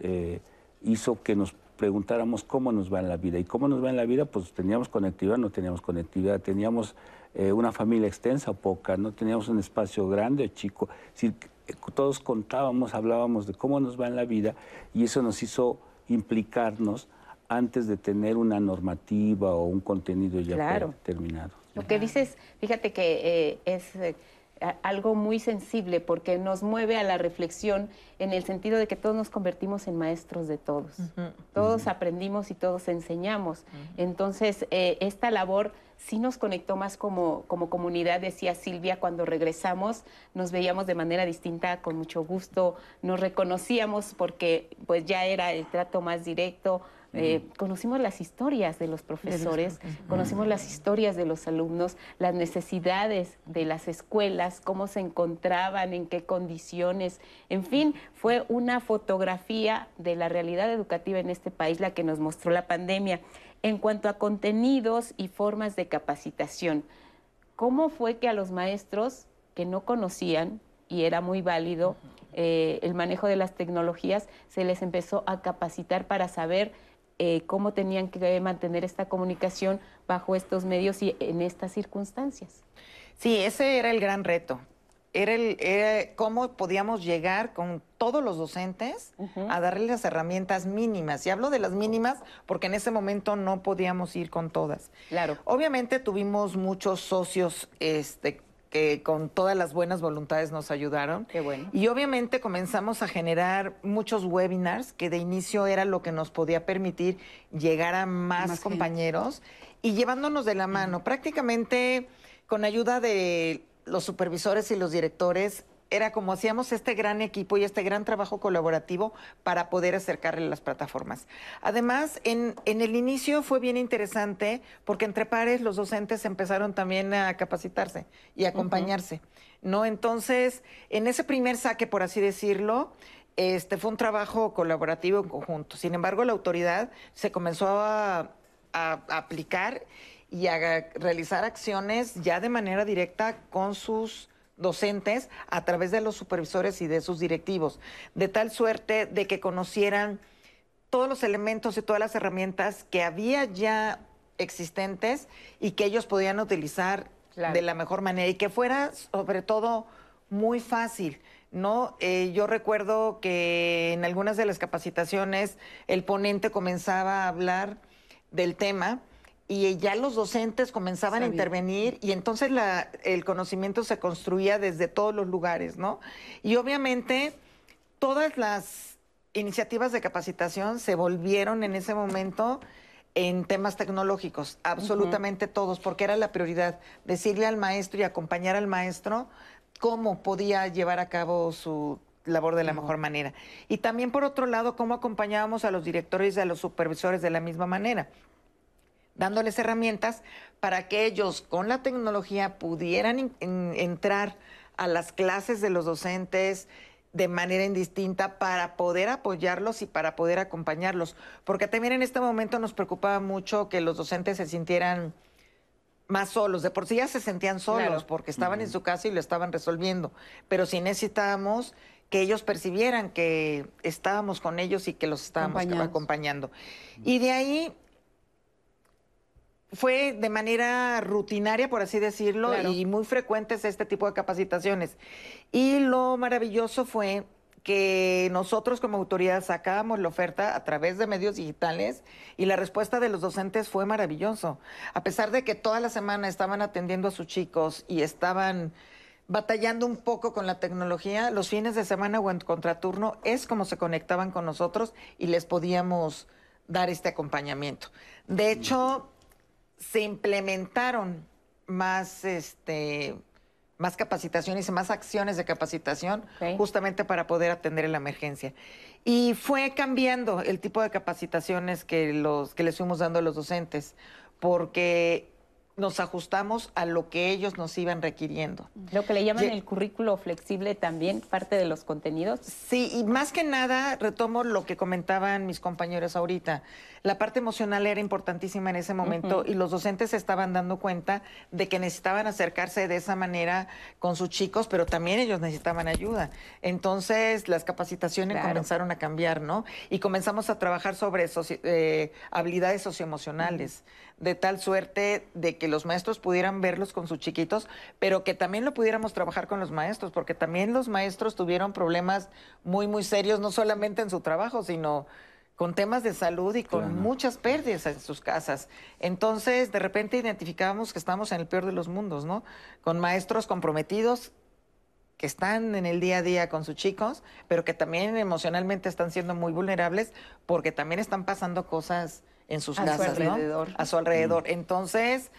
eh, hizo que nos preguntáramos cómo nos va en la vida. ¿Y cómo nos va en la vida? Pues teníamos conectividad, no teníamos conectividad, teníamos eh, una familia extensa o poca, no teníamos un espacio grande o chico. Es todos contábamos, hablábamos de cómo nos va en la vida y eso nos hizo implicarnos antes de tener una normativa o un contenido ya terminado. Lo que dices, fíjate que eh, es eh, algo muy sensible porque nos mueve a la reflexión en el sentido de que todos nos convertimos en maestros de todos. Todos aprendimos y todos enseñamos. Entonces, eh, esta labor sí nos conectó más como, como comunidad, decía Silvia, cuando regresamos nos veíamos de manera distinta, con mucho gusto, nos reconocíamos porque pues ya era el trato más directo, eh, conocimos las historias de los profesores, conocimos las historias de los alumnos, las necesidades de las escuelas, cómo se encontraban, en qué condiciones, en fin, fue una fotografía de la realidad educativa en este país la que nos mostró la pandemia. En cuanto a contenidos y formas de capacitación, ¿cómo fue que a los maestros que no conocían, y era muy válido, eh, el manejo de las tecnologías, se les empezó a capacitar para saber eh, cómo tenían que mantener esta comunicación bajo estos medios y en estas circunstancias. Sí, ese era el gran reto. Era, el, cómo podíamos llegar con todos los docentes a darles las herramientas mínimas. Y hablo de las mínimas porque en ese momento no podíamos ir con todas. Claro. Obviamente tuvimos muchos socios este, que con todas las buenas voluntades nos ayudaron. Qué bueno. Y obviamente comenzamos a generar muchos webinars, que de inicio era lo que nos podía permitir llegar a más, compañeros y llevándonos de la mano. Prácticamente con ayuda de los supervisores y los directores, era como hacíamos este gran equipo y este gran trabajo colaborativo para poder acercarle las plataformas. Además, en, en, el inicio fue bien interesante porque entre pares los docentes empezaron también a capacitarse y acompañarse, ¿no? Entonces, en ese primer saque, por así decirlo, este fue un trabajo colaborativo en conjunto. Sin embargo, la autoridad se comenzó a, a aplicar y a realizar acciones ya de manera directa con sus docentes a través de los supervisores y de sus directivos, de tal suerte de que conocieran todos los elementos y todas las herramientas que había ya existentes y que ellos podían utilizar de la mejor manera y que fuera sobre todo muy fácil. ¿no? Eh, yo recuerdo que en algunas de las capacitaciones el ponente comenzaba a hablar del tema y ya los docentes comenzaban a intervenir y entonces la, el conocimiento se construía desde todos los lugares, ¿no? Y obviamente todas las iniciativas de capacitación se volvieron en ese momento en temas tecnológicos, absolutamente todos, porque era la prioridad, decirle al maestro y acompañar al maestro cómo podía llevar a cabo su labor de la mejor manera. Y también, por otro lado, cómo acompañábamos a los directores y a los supervisores de la misma manera dándoles herramientas para que ellos con la tecnología pudieran entrar a las clases de los docentes de manera indistinta para poder apoyarlos y para poder acompañarlos. Porque también en este momento nos preocupaba mucho que los docentes se sintieran más solos. De por sí ya se sentían solos porque estaban en su casa y lo estaban resolviendo. Pero sí necesitábamos que ellos percibieran que estábamos con ellos y que los estábamos acompañando. Y de ahí fue de manera rutinaria, por así decirlo, y muy frecuentes este tipo de capacitaciones. Y lo maravilloso fue que nosotros como autoridad sacábamos la oferta a través de medios digitales y la respuesta de los docentes fue maravilloso. A pesar de que toda la semana estaban atendiendo a sus chicos y estaban batallando un poco con la tecnología, los fines de semana o en contraturno es como se conectaban con nosotros y les podíamos dar este acompañamiento. De hecho, se implementaron más, este, más capacitaciones y más acciones de capacitación justamente para poder atender la emergencia. Y fue cambiando el tipo de capacitaciones que, los, que les fuimos dando a los docentes, porque nos ajustamos a lo que ellos nos iban requiriendo. Lo que le llaman el currículo flexible también, parte de los contenidos. Sí, y más que nada retomo lo que comentaban mis compañeros ahorita. La parte emocional era importantísima en ese momento y los docentes se estaban dando cuenta de que necesitaban acercarse de esa manera con sus chicos, pero también ellos necesitaban ayuda. Entonces las capacitaciones comenzaron a cambiar, ¿no? Y comenzamos a trabajar sobre eh, habilidades socioemocionales de tal suerte de que los maestros pudieran verlos con sus chiquitos, pero que también lo pudiéramos trabajar con los maestros, porque también los maestros tuvieron problemas muy, muy serios, no solamente en su trabajo, sino con temas de salud y con muchas pérdidas en sus casas. Entonces, de repente identificábamos que estamos en el peor de los mundos, ¿no? Con maestros comprometidos que están en el día a día con sus chicos, pero que también emocionalmente están siendo muy vulnerables porque también están pasando cosas en sus casas, su alrededor. A su alrededor. Entonces,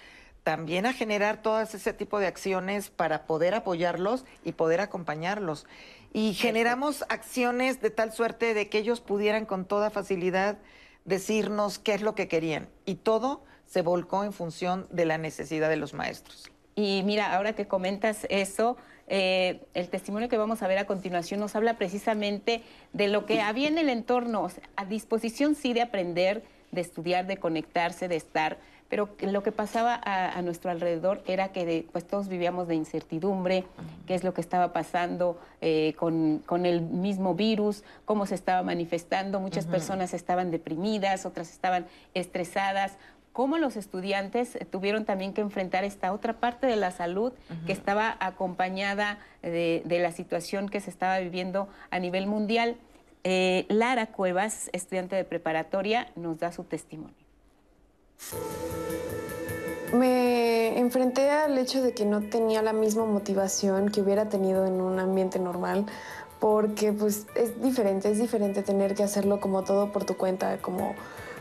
también a generar todo ese tipo de acciones para poder apoyarlos y poder acompañarlos. Y generamos acciones de tal suerte de que ellos pudieran con toda facilidad decirnos qué es lo que querían. Y todo se volcó en función de la necesidad de los maestros. Y mira, ahora que comentas eso, eh, el testimonio que vamos a ver a continuación nos habla precisamente de lo que había en el entorno, a disposición sí de aprender, de estudiar, de conectarse, de estar, pero lo que pasaba a, nuestro alrededor era que pues todos vivíamos de incertidumbre, qué es lo que estaba pasando eh, con, el mismo virus, cómo se estaba manifestando, muchas personas estaban deprimidas, otras estaban estresadas, cómo los estudiantes tuvieron también que enfrentar esta otra parte de la salud que estaba acompañada de, la situación que se estaba viviendo a nivel mundial. Eh, Lara Cuevas, estudiante de preparatoria, nos da su testimonio. Me enfrenté al hecho de que no tenía la misma motivación que hubiera tenido en un ambiente normal, porque pues es diferente, es diferente tener que hacerlo como todo por tu cuenta, como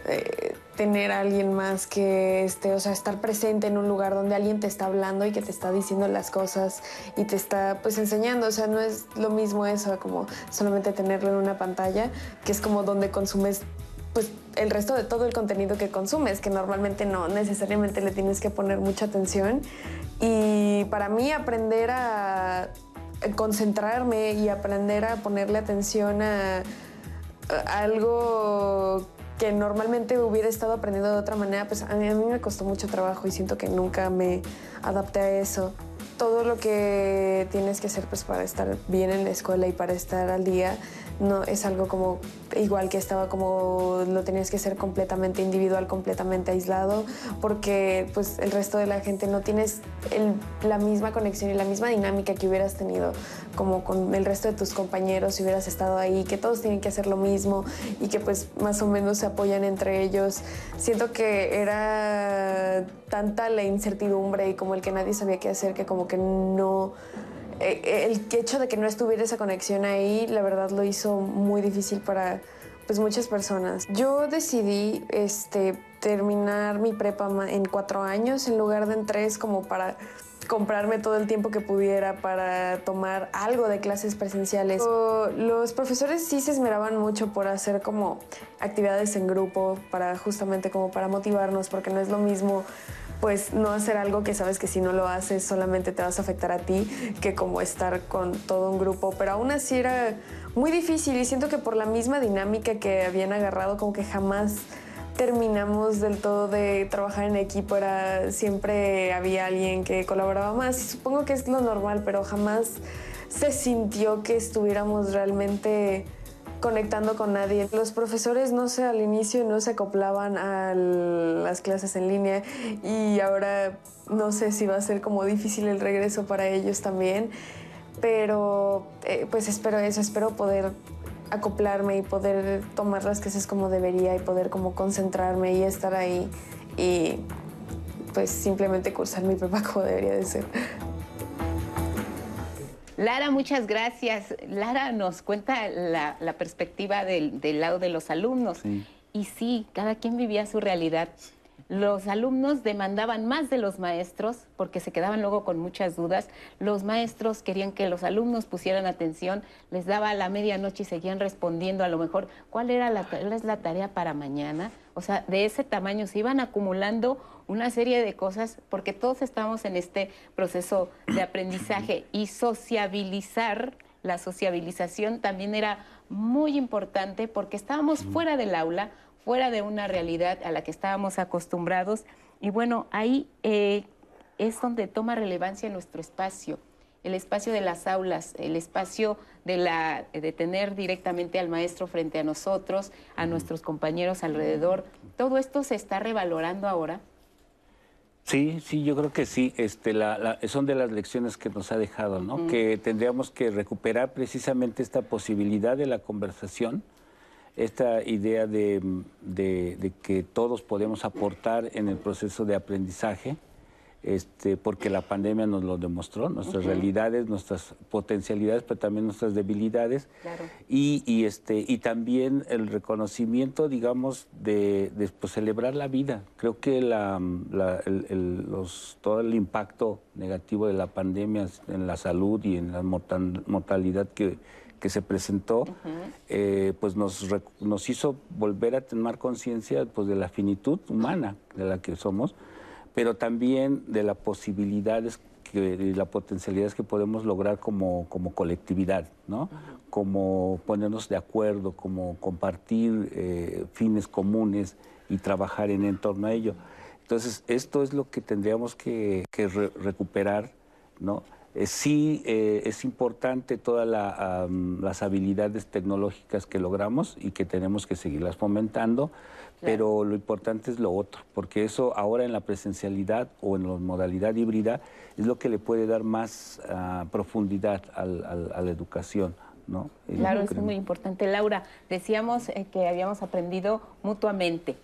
eh, tener a alguien más que esté, o sea, estar presente en un lugar donde alguien te está hablando y que te está diciendo las cosas y te está pues enseñando, o sea, no es lo mismo eso como solamente tenerlo en una pantalla, que es como donde consumes pues el resto de todo el contenido que consumes, que normalmente no necesariamente le tienes que poner mucha atención. Y para mí aprender a concentrarme y aprender a ponerle atención a, algo que normalmente hubiera estado aprendiendo de otra manera, pues a mí, a mí, me costó mucho trabajo y siento que nunca me adapté a eso. Todo lo que tienes que hacer pues para estar bien en la escuela y para estar al día no es algo como igual que estaba como lo tenías que hacer completamente individual, completamente aislado, porque pues el resto de la gente no tienes la misma conexión y la misma dinámica que hubieras tenido como con el resto de tus compañeros si hubieras estado ahí, que todos tienen que hacer lo mismo y que pues más o menos se apoyan entre ellos. Siento que era tanta la incertidumbre y como el que nadie sabía qué hacer que como que no el hecho de que no estuviera esa conexión ahí, la verdad lo hizo muy difícil para pues, muchas personas. Yo decidí este, terminar mi prepa en cuatro años en lugar de en tres como para comprarme todo el tiempo que pudiera para tomar algo de clases presenciales. Los profesores sí se esmeraban mucho por hacer como actividades en grupo para justamente como para motivarnos porque no es lo mismo pues no hacer algo que sabes que si no lo haces solamente te vas a afectar a ti, que como estar con todo un grupo. Pero aún así era muy difícil y siento que por la misma dinámica que habían agarrado, como que jamás terminamos del todo de trabajar en equipo, era siempre había alguien que colaboraba más supongo que es lo normal, pero jamás se sintió que estuviéramos realmente conectando con nadie. Los profesores, no sé, al inicio no se acoplaban a las clases en línea y ahora no sé si va a ser como difícil el regreso para ellos también, pero eh, pues espero eso, espero poder acoplarme y poder tomar las clases como debería y poder como concentrarme y estar ahí y pues simplemente cursar mi prepa como debería de ser. Lara, muchas gracias. Lara nos cuenta la, perspectiva del, lado de los alumnos. Y sí, cada quien vivía su realidad. Los alumnos demandaban más de los maestros porque se quedaban luego con muchas dudas. Los maestros querían que los alumnos pusieran atención, les daba a la medianoche y seguían respondiendo a lo mejor cuál era la, es la tarea para mañana. O sea, de ese tamaño se iban acumulando una serie de cosas porque todos estamos en este proceso de aprendizaje y sociabilizar, la sociabilización también era muy importante porque estábamos fuera del aula fuera de una realidad a la que estábamos acostumbrados. Y bueno, ahí eh, es donde toma relevancia nuestro espacio, el espacio de las aulas, el espacio de, la, de tener directamente al maestro frente a nosotros, a nuestros compañeros alrededor. ¿Todo esto se está revalorando ahora? Sí, sí, yo creo que sí. Este, son de las lecciones que nos ha dejado, ¿no? Que tendríamos que recuperar precisamente esta posibilidad de la conversación, esta idea de, que todos podemos aportar en el proceso de aprendizaje, este, porque la pandemia nos lo demostró, nuestras realidades, nuestras potencialidades, pero también nuestras debilidades. Y, este, y también el reconocimiento, digamos, de, pues, celebrar la vida. Creo que la, los, todo el impacto negativo de la pandemia en la salud y en la mortalidad que, que se presentó, eh, pues nos, nos hizo volver a tomar conciencia pues, de la finitud humana de la que somos, pero también de las posibilidades y las potencialidades que podemos lograr como, como colectividad, ¿no? Como ponernos de acuerdo, como compartir eh, fines comunes y trabajar en, torno a ello. Entonces, esto es lo que tendríamos que, recuperar, ¿no? Eh, sí eh, es importante todas las habilidades tecnológicas que logramos y que tenemos que seguirlas fomentando, pero lo importante es lo otro, porque eso ahora en la presencialidad o en la modalidad híbrida es lo que le puede dar más ah, profundidad a la educación. ¿no? Claro, es muy importante. Laura, decíamos eh, que habíamos aprendido mutuamente.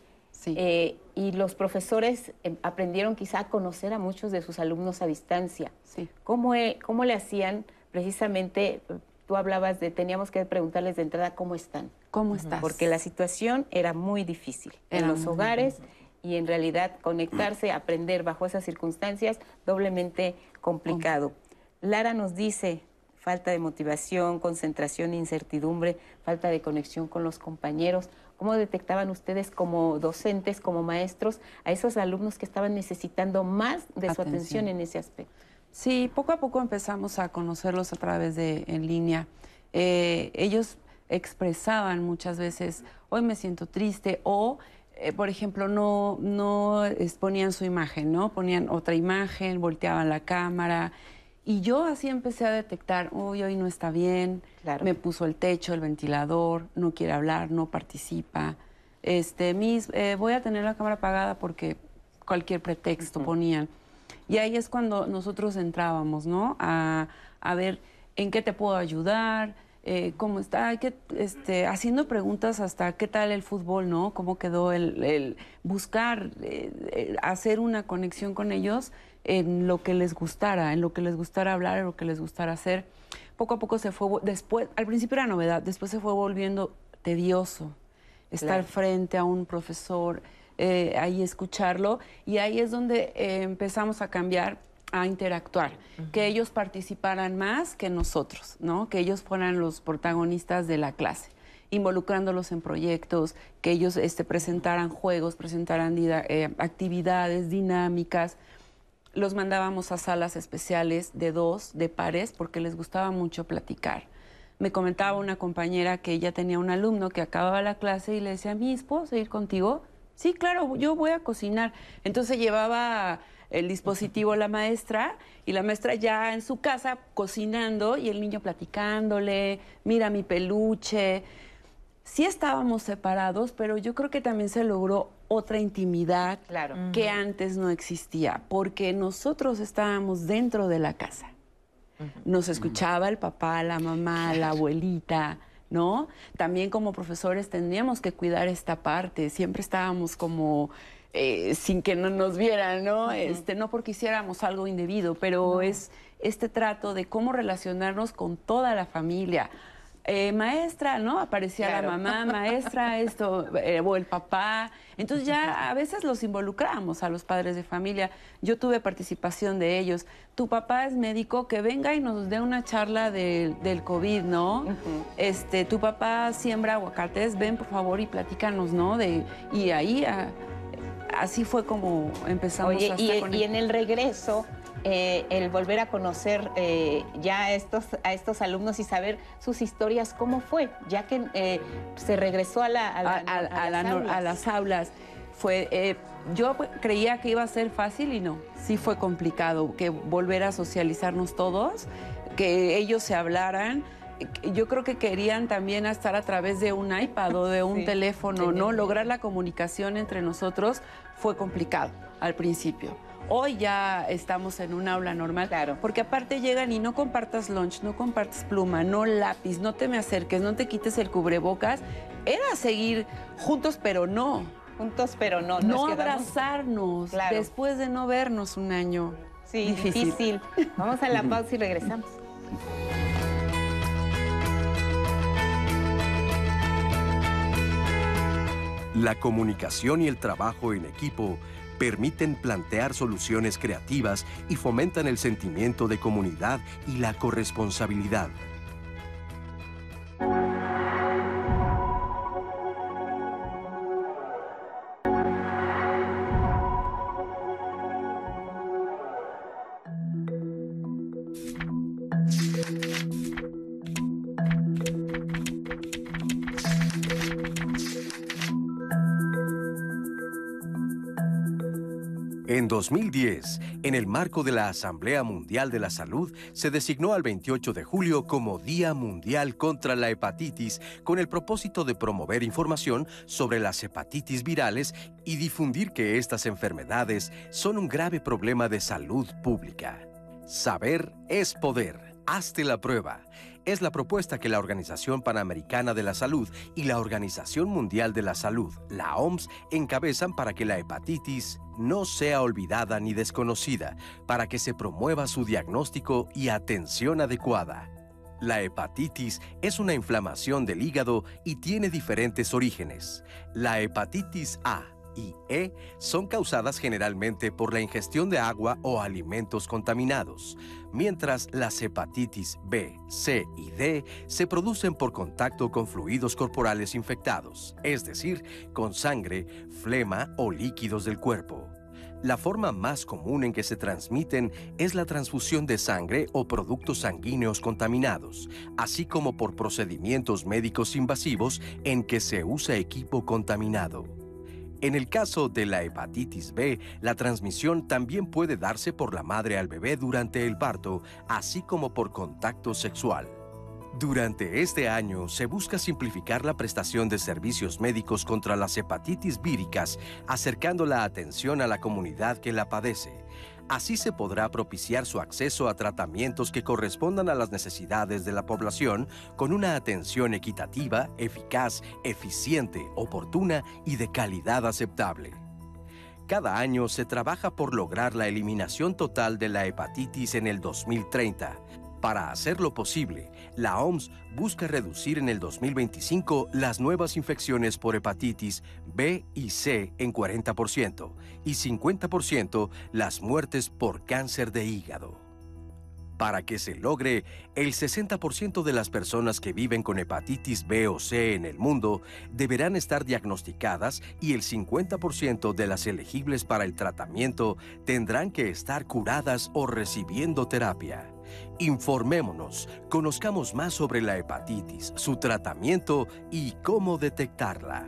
Eh, y los profesores eh, aprendieron quizá a conocer a muchos de sus alumnos a distancia. Sí. ¿Cómo, ¿Cómo le hacían precisamente tú hablabas de teníamos que preguntarles de entrada cómo están. ¿Cómo estás? Porque la situación era muy difícil en los hogares y en realidad conectarse, aprender bajo esas circunstancias, doblemente complicado. Lara nos dice falta de motivación, concentración, incertidumbre, falta de conexión con los compañeros. ¿Cómo detectaban ustedes como docentes, como maestros, a esos alumnos que estaban necesitando más de su atención en ese aspecto? Sí, poco a poco empezamos a conocerlos a través de en línea. Eh, ellos expresaban muchas veces, hoy me siento triste, o, eh, por ejemplo, no, no ponían su imagen, ¿no? Ponían otra imagen, volteaban la cámara. Y yo así empecé a detectar, uy, hoy no está bien, me puso el techo, el ventilador, no quiere hablar, no participa. Este, mis, eh, voy a tener la cámara apagada porque cualquier pretexto ponían. Y ahí es cuando nosotros entrábamos, ¿no? A, ver en qué te puedo ayudar, eh, cómo está, que, este, haciendo preguntas hasta qué tal el fútbol, ¿no? Cómo quedó el, buscar, eh, eh, hacer una conexión con ellos en lo que les gustara, en lo que les gustara hablar, en lo que les gustara hacer. Poco a poco se fue, después, al principio era novedad, después se fue volviendo tedioso estar frente a un profesor, eh, ahí escucharlo y ahí es donde eh, empezamos a cambiar a interactuar, que ellos participaran más que nosotros, ¿no? Que ellos fueran los protagonistas de la clase, involucrándolos en proyectos, que ellos este, presentaran juegos, presentaran eh, actividades dinámicas. Los mandábamos a salas especiales de dos, de pares, porque les gustaba mucho platicar. Me comentaba una compañera que ella tenía un alumno que acababa la clase y le decía, mi esposo ir contigo? Sí, claro, yo voy a cocinar. Entonces llevaba el dispositivo la maestra y la maestra ya en su casa cocinando y el niño platicándole, mira mi peluche. Sí estábamos separados, pero yo creo que también se logró otra intimidad que antes no existía, porque nosotros estábamos dentro de la casa. Nos escuchaba el papá, la mamá, la abuelita. ¿No? También como profesores tendríamos que cuidar esta parte, siempre estábamos como eh, sin que no nos vieran, ¿no? este, no porque hiciéramos algo indebido, pero es este trato de cómo relacionarnos con toda la familia. Eh, maestra, ¿no? Aparecía la mamá, maestra, esto, eh, o el papá. Entonces ya a veces los involucramos a los padres de familia. Yo tuve participación de ellos. Tu papá es médico, que venga y nos dé una charla del COVID, ¿no? este, tu papá siembra aguacates, ven por favor y platícanos, ¿no? De, y ahí así fue como empezamos a y, y en el regreso eh, el volver a conocer eh, ya a estos, a estos alumnos y saber sus historias, cómo fue, ya que eh, se regresó a, la, a, las, aulas. Fue, yo creía que iba a ser fácil y no, sí fue complicado, que volver a socializarnos todos, que ellos se hablaran yo creo que querían también estar a través de un iPad o de un teléfono, ¿no? Lograr la comunicación entre nosotros fue complicado al principio. Hoy ya estamos en un aula normal. Claro. Porque aparte llegan y no compartas lunch, no compartes pluma, no lápiz, no te me acerques, no te quites el cubrebocas. Era seguir juntos, pero no. Juntos, pero no. no abrazarnos después de no vernos un año. Sí, difícil. Vamos a la pausa y regresamos. La comunicación y el trabajo en equipo permiten plantear soluciones creativas y fomentan el sentimiento de comunidad y la corresponsabilidad. En 2010, en el marco de la Asamblea Mundial de la Salud, se designó al 28 de julio como Día Mundial contra la Hepatitis con el propósito de promover información sobre las hepatitis virales y difundir que estas enfermedades son un grave problema de salud pública. Saber es poder. Hazte la prueba es la propuesta que la Organización Panamericana de la Salud y la Organización Mundial de la Salud, la OMS, encabezan para que la hepatitis no sea olvidada ni desconocida, para que se promueva su diagnóstico y atención adecuada. La hepatitis es una inflamación del hígado y tiene diferentes orígenes. La hepatitis A y E son causadas generalmente por la ingestión de agua o alimentos contaminados, mientras las hepatitis B, C y D se producen por contacto con fluidos corporales infectados, es decir, con sangre, flema o líquidos del cuerpo. La forma más común en que se transmiten es la transfusión de sangre o productos sanguíneos contaminados, así como por procedimientos médicos invasivos en que se usa equipo contaminado. En el caso de la hepatitis B, la transmisión también puede darse por la madre al bebé durante el parto, así como por contacto sexual. Durante este año se busca simplificar la prestación de servicios médicos contra las hepatitis víricas, acercando la atención a la comunidad que la padece. Así se podrá propiciar su acceso a tratamientos que correspondan a las necesidades de la población con una atención equitativa, eficaz, eficiente, oportuna y de calidad aceptable. Cada año se trabaja por lograr la eliminación total de la hepatitis en el 2030 para hacerlo posible, la OMS busca reducir en el 2025 las nuevas infecciones por hepatitis B y C en 40% y 50% las muertes por cáncer de hígado. Para que se logre, el 60% de las personas que viven con hepatitis B o C en el mundo deberán estar diagnosticadas y el 50% de las elegibles para el tratamiento tendrán que estar curadas o recibiendo terapia. Informémonos, conozcamos más sobre la hepatitis, su tratamiento y cómo detectarla.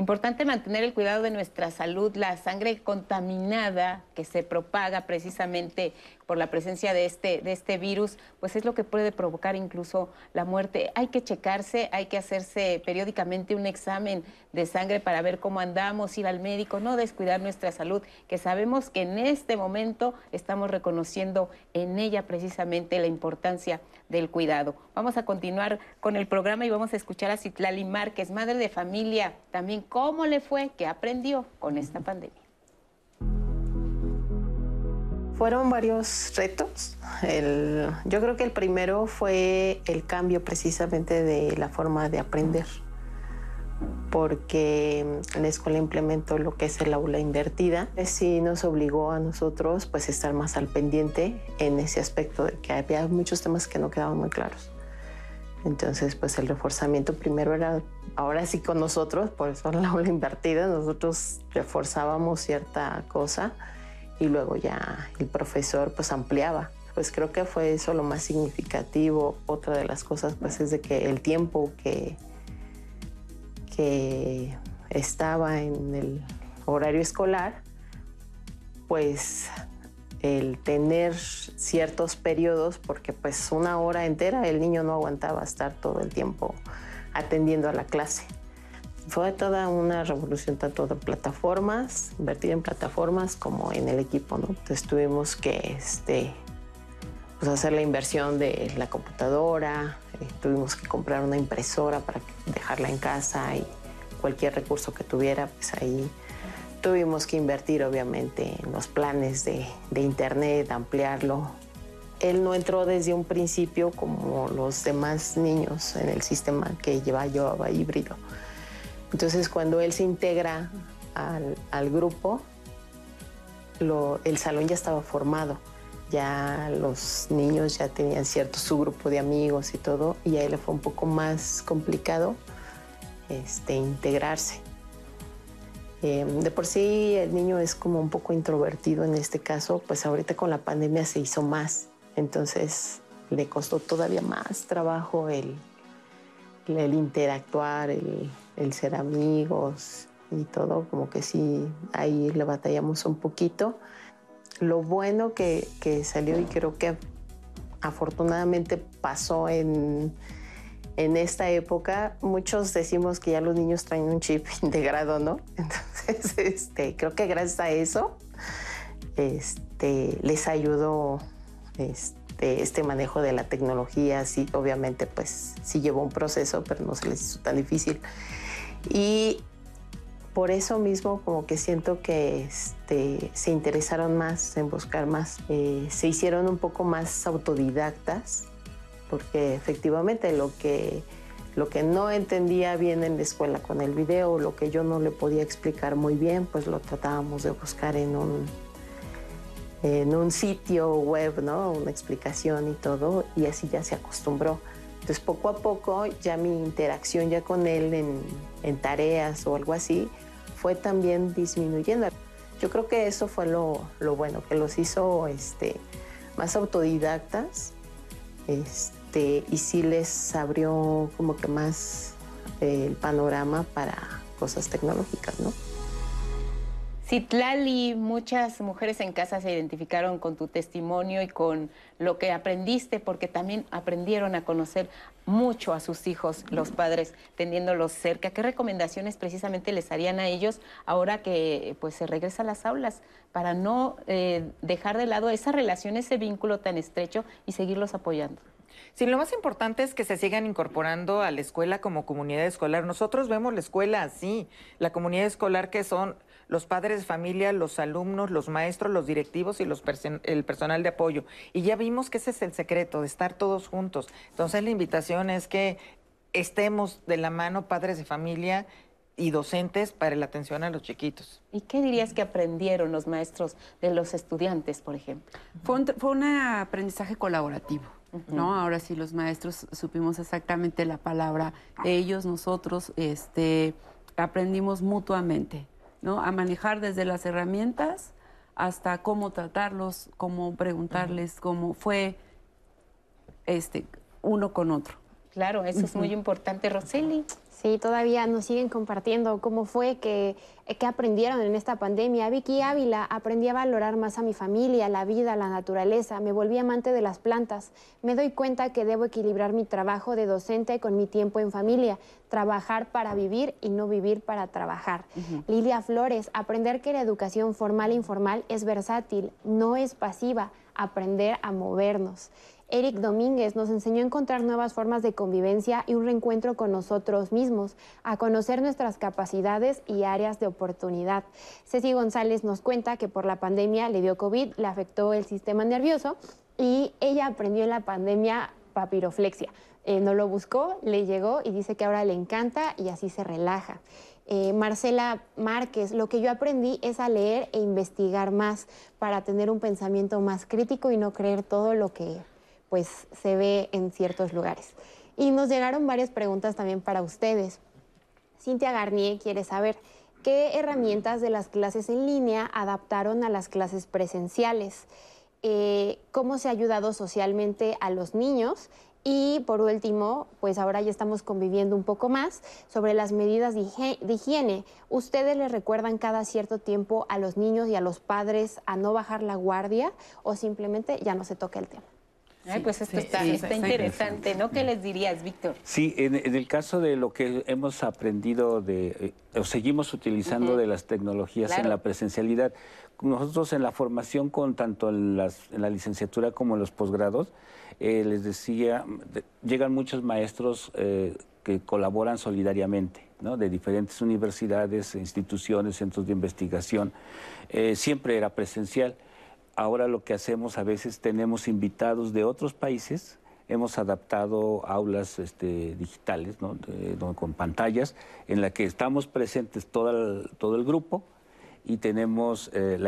Importante mantener el cuidado de nuestra salud. La sangre contaminada que se propaga precisamente por la presencia de este, de este virus, pues es lo que puede provocar incluso la muerte. Hay que checarse, hay que hacerse periódicamente un examen de sangre para ver cómo andamos, ir al médico, no descuidar nuestra salud, que sabemos que en este momento estamos reconociendo en ella precisamente la importancia del cuidado. Vamos a continuar con el programa y vamos a escuchar a Citlali Márquez, madre de familia, también cómo le fue, qué aprendió con esta pandemia. Fueron varios retos. yo creo que el primero fue el cambio precisamente de la forma de aprender, porque la escuela implementó lo que es el aula invertida. Sí nos obligó a nosotros pues estar más al pendiente en ese aspecto de que había muchos temas que no quedaban muy claros. Entonces, pues el reforzamiento primero era, ahora sí con nosotros, por eso la aula invertida, nosotros reforzábamos cierta cosa y luego ya el profesor pues ampliaba. Pues creo que fue eso lo más significativo. Otra de las cosas pues es de que el tiempo que, que estaba en el horario escolar, pues el tener ciertos periodos, porque pues una hora entera el niño no aguantaba estar todo el tiempo atendiendo a la clase. Fue toda una revolución tanto de plataformas, invertir en plataformas como en el equipo, ¿no? Entonces tuvimos que este, pues hacer la inversión de la computadora, eh, tuvimos que comprar una impresora para dejarla en casa y cualquier recurso que tuviera, pues ahí tuvimos que invertir obviamente en los planes de, internet, ampliarlo. Él no entró desde un principio como los demás niños en el sistema que lleva, llevaba híbrido entonces cuando él se integra al, grupo, el salón ya estaba formado, ya los niños ya tenían cierto su grupo de amigos y todo, y a él le fue un poco más complicado este, integrarse. Em, de por sí el niño es como un poco introvertido en este caso, pues ahorita con la pandemia se hizo más, entonces le costó todavía más trabajo el el interactuar, el, ser amigos y todo, como que sí, ahí le batallamos un poquito. Lo bueno que, que salió y creo que afortunadamente pasó en, en esta época, muchos decimos que ya los niños traen un chip integrado, ¿no? Entonces, este, creo que gracias a eso este, les ayudó este, este manejo de la tecnología. Sí, obviamente, pues sí llevó un proceso, pero no se les hizo tan difícil. Y por eso mismo como que siento que este, se interesaron más en buscar más, eh, se hicieron un poco más autodidactas porque efectivamente lo que, lo que no entendía bien en la escuela con el video, lo que yo no le podía explicar muy bien, pues lo tratábamos de buscar en un, en un sitio web, ¿no? Una explicación y todo, y así ya se acostumbró. Entonces poco a poco ya mi interacción ya con él en, tareas o algo así fue también disminuyendo. Yo creo que eso fue lo, lo bueno, que los hizo este, más autodidactas este, este, y sí les abrió como que más eh, el panorama para cosas tecnológicas, ¿no? Citlali, muchas mujeres en casa se identificaron con tu testimonio y con lo que aprendiste, porque también aprendieron a conocer mucho a sus hijos, los padres, teniéndolos cerca. ¿Qué recomendaciones precisamente les harían a ellos ahora que pues se regresa a las aulas para no eh, dejar de lado esa relación, ese vínculo tan estrecho y seguirlos apoyando? Sí, lo más importante es que se sigan incorporando a la escuela como comunidad escolar. Nosotros vemos la escuela así, la comunidad escolar que son los padres de familia, los alumnos, los maestros, los directivos y los el personal de apoyo. Y ya vimos que ese es el secreto, de estar todos juntos. Entonces la invitación es que estemos de la mano padres de familia y docentes para la atención a los chiquitos. ¿Y qué dirías que aprendieron los maestros de los estudiantes, por ejemplo? Fue fue un aprendizaje colaborativo. ¿no? Ahora sí los maestros supimos exactamente la palabra, ellos, nosotros, este, aprendimos mutuamente, ¿no? A manejar desde las herramientas hasta cómo tratarlos, cómo preguntarles, cómo fue este, uno con otro. Claro, eso es muy importante, Roseli. Sí, todavía nos siguen compartiendo cómo fue que, que, aprendieron en esta pandemia. Vicky Ávila, aprendí a valorar más a mi familia, la vida, la naturaleza, me volví amante de las plantas. Me doy cuenta que debo equilibrar mi trabajo de docente con mi tiempo en familia, trabajar para vivir y no vivir para trabajar. Lilia Flores, aprender que la educación formal e informal es versátil, no es pasiva, aprender a movernos. Eric Domínguez nos enseñó a encontrar nuevas formas de convivencia y un reencuentro con nosotros mismos, a conocer nuestras capacidades y áreas de oportunidad. Ceci González nos cuenta que por la pandemia le dio COVID, le afectó el sistema nervioso y ella aprendió en la pandemia papiroflexia. Eh, no lo buscó, le llegó y dice que ahora le encanta y así se relaja. Eh, Marcela Márquez, lo que yo aprendí es a leer e investigar más para tener un pensamiento más crítico y no creer todo lo que pues se ve en ciertos lugares. Y nos llegaron varias preguntas también para ustedes. Cintia Garnier quiere saber qué herramientas de las clases en línea adaptaron a las clases presenciales, eh, cómo se ha ayudado socialmente a los niños y por último, pues ahora ya estamos conviviendo un poco más sobre las medidas de, higiene. ¿Ustedes les recuerdan cada cierto tiempo a los niños y a los padres a no bajar la guardia o simplemente ya no se toca el tema? Ay, pues esto está, interesante, ¿no? ¿Qué les dirías, Víctor? Sí, en, el caso de lo que hemos aprendido de, eh, o seguimos utilizando de las tecnologías en la presencialidad, nosotros en la formación con tanto en, la licenciatura como en los posgrados, eh, les decía, llegan muchos maestros eh, que colaboran solidariamente, ¿no? de diferentes universidades, instituciones, centros de investigación. siempre era presencial ahora lo que hacemos a veces tenemos invitados de otros países, hemos adaptado aulas este, digitales con pantallas en la que estamos presentes todo el, todo el grupo y tenemos eh,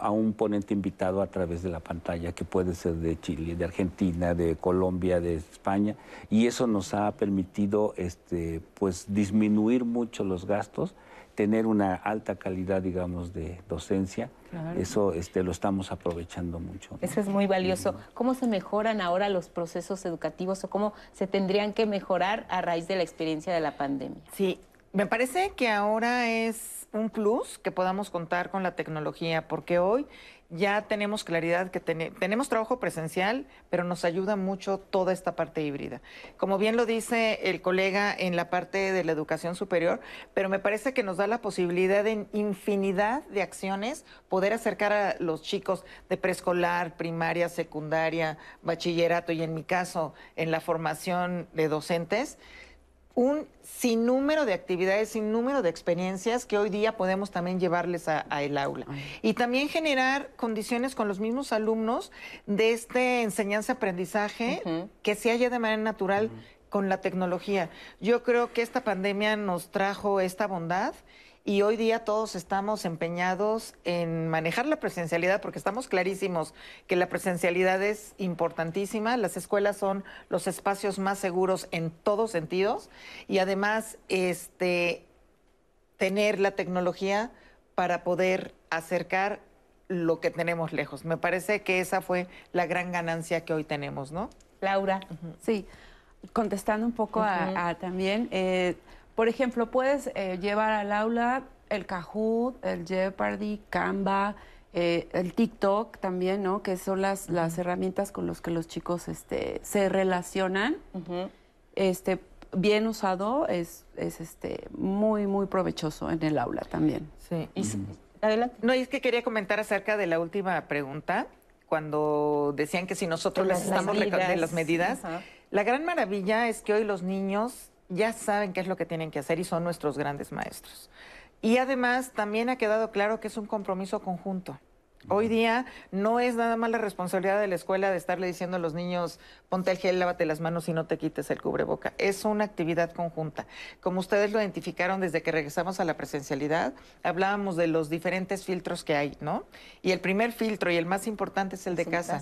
a un ponente invitado a través de la pantalla que puede ser de Chile, de Argentina, de Colombia, de España y eso nos ha permitido este, pues, disminuir mucho los gastos, tener una alta calidad digamos de docencia Eso este, lo estamos aprovechando mucho. Eso es muy valioso. ¿Cómo se mejoran ahora los procesos educativos o cómo se tendrían que mejorar a raíz de la experiencia de la pandemia? Sí, me parece que ahora es un plus que podamos contar con la tecnología, porque hoy ya tenemos claridad que tenemos trabajo presencial, pero nos ayuda mucho toda esta parte híbrida. Como bien lo dice el colega en la parte de la educación superior, pero me parece que nos da la posibilidad de infinidad de acciones poder acercar a los chicos de preescolar, primaria, secundaria, bachillerato y en mi caso en la formación de docentes un sinnúmero de actividades, sin número de experiencias que hoy día podemos también llevarles a, el aula. Y también generar condiciones con los mismos alumnos de este enseñanza-aprendizaje que se haya de manera natural con la tecnología. Yo creo que esta pandemia nos trajo esta bondad y hoy día todos estamos empeñados en manejar la presencialidad porque estamos clarísimos que la presencialidad es importantísima. Las escuelas son los espacios más seguros en todos sentidos y además este, tener la tecnología para poder acercar lo que tenemos lejos. Me parece que esa fue la gran ganancia que hoy tenemos, ¿no? Laura. Sí, contestando un poco a, también, eh, por ejemplo, puedes eh, llevar al aula el Kahoot, el Jeopardy, Canva, eh, el TikTok también, ¿no? Que son las, las herramientas con las que los chicos este, se relacionan. este, bien usado es, es este, muy, muy provechoso en el aula también. Sí. Adelante. No, es que quería comentar acerca de la última pregunta, cuando decían que si nosotros les estamos de las medidas. La gran maravilla es que hoy los niños ya saben qué es lo que tienen que hacer y son nuestros grandes maestros. Y además también ha quedado claro que es un compromiso conjunto. Hoy día no es nada más la responsabilidad de la escuela de estarle diciendo a los niños, ponte el gel, lávate las manos y no te quites el cubreboca. Es una actividad conjunta. Como ustedes lo identificaron desde que regresamos a la presencialidad, hablábamos de los diferentes filtros que hay, ¿no? Y el primer filtro y el más importante es el de casa.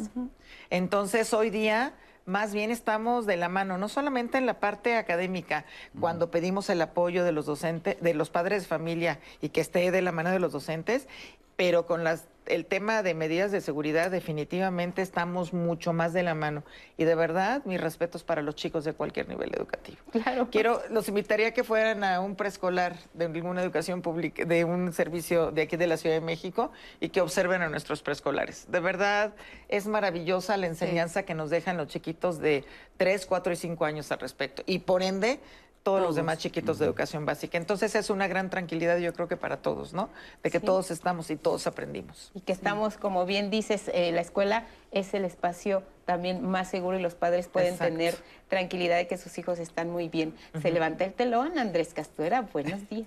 Entonces, hoy día más bien estamos de la mano, no solamente en la parte académica, cuando pedimos el apoyo de los docentes, de los padres de familia y que esté de la mano de los docentes, pero con las el tema de medidas de seguridad definitivamente estamos mucho más de la mano. Y de verdad, mis respetos para los chicos de cualquier nivel educativo. Claro. Quiero, los invitaría a que fueran a un preescolar de ninguna educación pública, de un servicio de aquí de la Ciudad de México y que observen a nuestros preescolares. De verdad, es maravillosa la enseñanza que nos dejan los chiquitos de 3, 4 y 5 años al respecto. Y por ende, todos, los demás chiquitos de educación básica. Entonces es una gran tranquilidad, yo creo que para todos, ¿no? De que todos estamos y todos aprendimos. Y que estamos, como bien dices, eh, la escuela es el espacio también más seguro y los padres pueden tener tranquilidad de que sus hijos están muy bien. Se levanta el telón, Andrés Castuera, buenos días.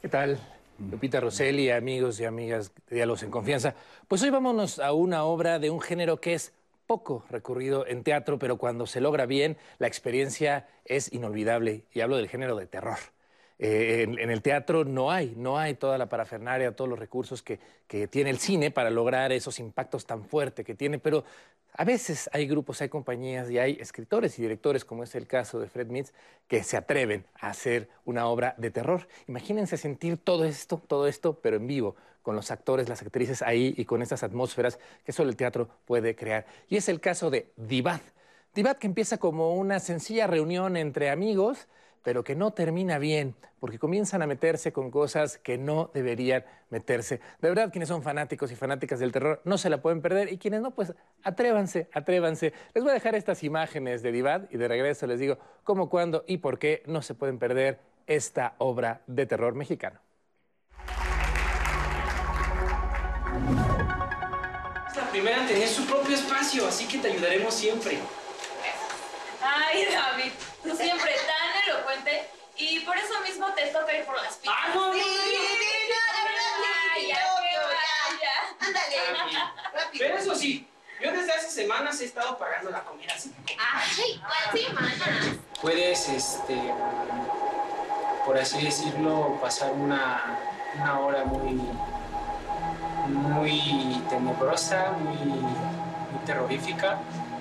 ¿Qué tal? Lupita Rosselli, amigos y amigas de Diálogos en Confianza. Pues hoy vámonos a una obra de un género que es poco recurrido en teatro, pero cuando se logra bien, la experiencia es inolvidable. Y hablo del género de terror. Eh, en, el teatro no hay, no hay toda la parafernaria, todos los recursos que, que, tiene el cine para lograr esos impactos tan fuertes que tiene, pero a veces hay grupos, hay compañías y hay escritores y directores, como es el caso de Fred Mitz, que se atreven a hacer una obra de terror. Imagínense sentir todo esto, todo esto, pero en vivo, con los actores, las actrices ahí y con estas atmósferas que solo el teatro puede crear. Y es el caso de Divad. Divad que empieza como una sencilla reunión entre amigos, pero que no termina bien, porque comienzan a meterse con cosas que no deberían meterse. De verdad, quienes son fanáticos y fanáticas del terror no se la pueden perder, y quienes no, pues atrévanse, atrévanse. Les voy a dejar estas imágenes de Divad y de regreso les digo cómo, cuándo y por qué no se pueden perder esta obra de terror mexicano. Primera tenía su propio espacio, así que te ayudaremos siempre. Ay, David, tú siempre tan elocuente y por eso mismo te toca ir por las pistas. ¡Ah, no! Pero eso sí, yo desde hace semanas he estado pagando la comida. Así ¡Ay, cuál semanas! Puedes, este, por así decirlo, pasar una, una hora muy muy tenebrosa, muy, terrorífica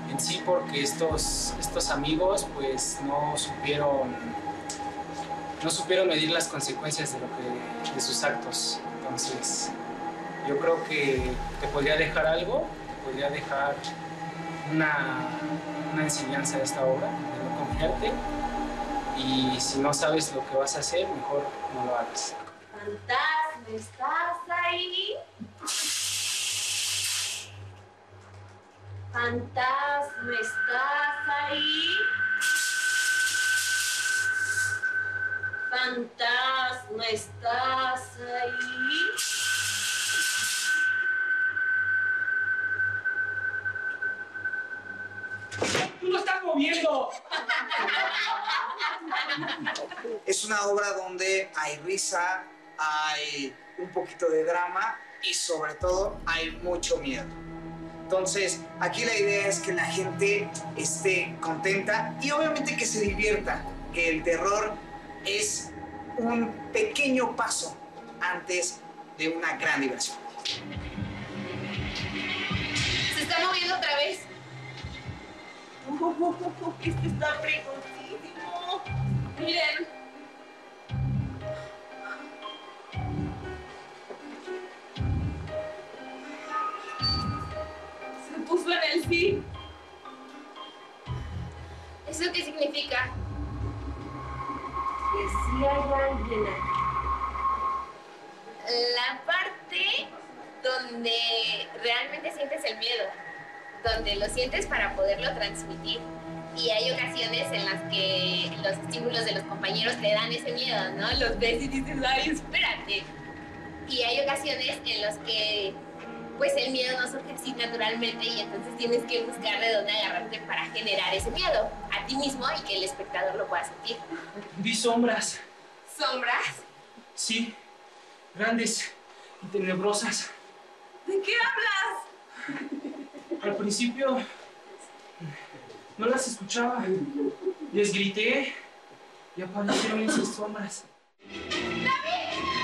en sí porque estos, estos amigos pues no supieron no supieron medir las consecuencias de, lo que, de sus actos. Entonces, yo creo que te podría dejar algo, te podría dejar una, una enseñanza de esta obra, de no confiarte. Y si no sabes lo que vas a hacer, mejor no lo hagas. Fantasma, ¿estás ahí? Fantasma, ¿estás ahí? Fantasma, ¿estás ahí? ¡Tú lo estás moviendo! Es una obra donde hay risa, hay un poquito de drama y sobre todo hay mucho miedo. Entonces, aquí la idea es que la gente esté contenta y obviamente que se divierta, que el terror es un pequeño paso antes de una gran diversión. Se está moviendo otra vez. Este está preconcísimo. Miren. Sí. ¿Eso qué significa? Que sí hay alguien aquí. La parte donde realmente sientes el miedo, donde lo sientes para poderlo transmitir. Y hay ocasiones en las que los estímulos de los compañeros te dan ese miedo, ¿no? Los ves y dices, ay, espérate. Y hay ocasiones en las que pues el miedo no surge así naturalmente y entonces tienes que buscar de dónde agarrarte para generar ese miedo a ti mismo y que el espectador lo pueda sentir. Vi sombras. ¿Sombras? Sí, grandes y tenebrosas. ¿De qué hablas? Al principio no las escuchaba. Les grité y aparecieron esas sombras. ¡David! ¡David,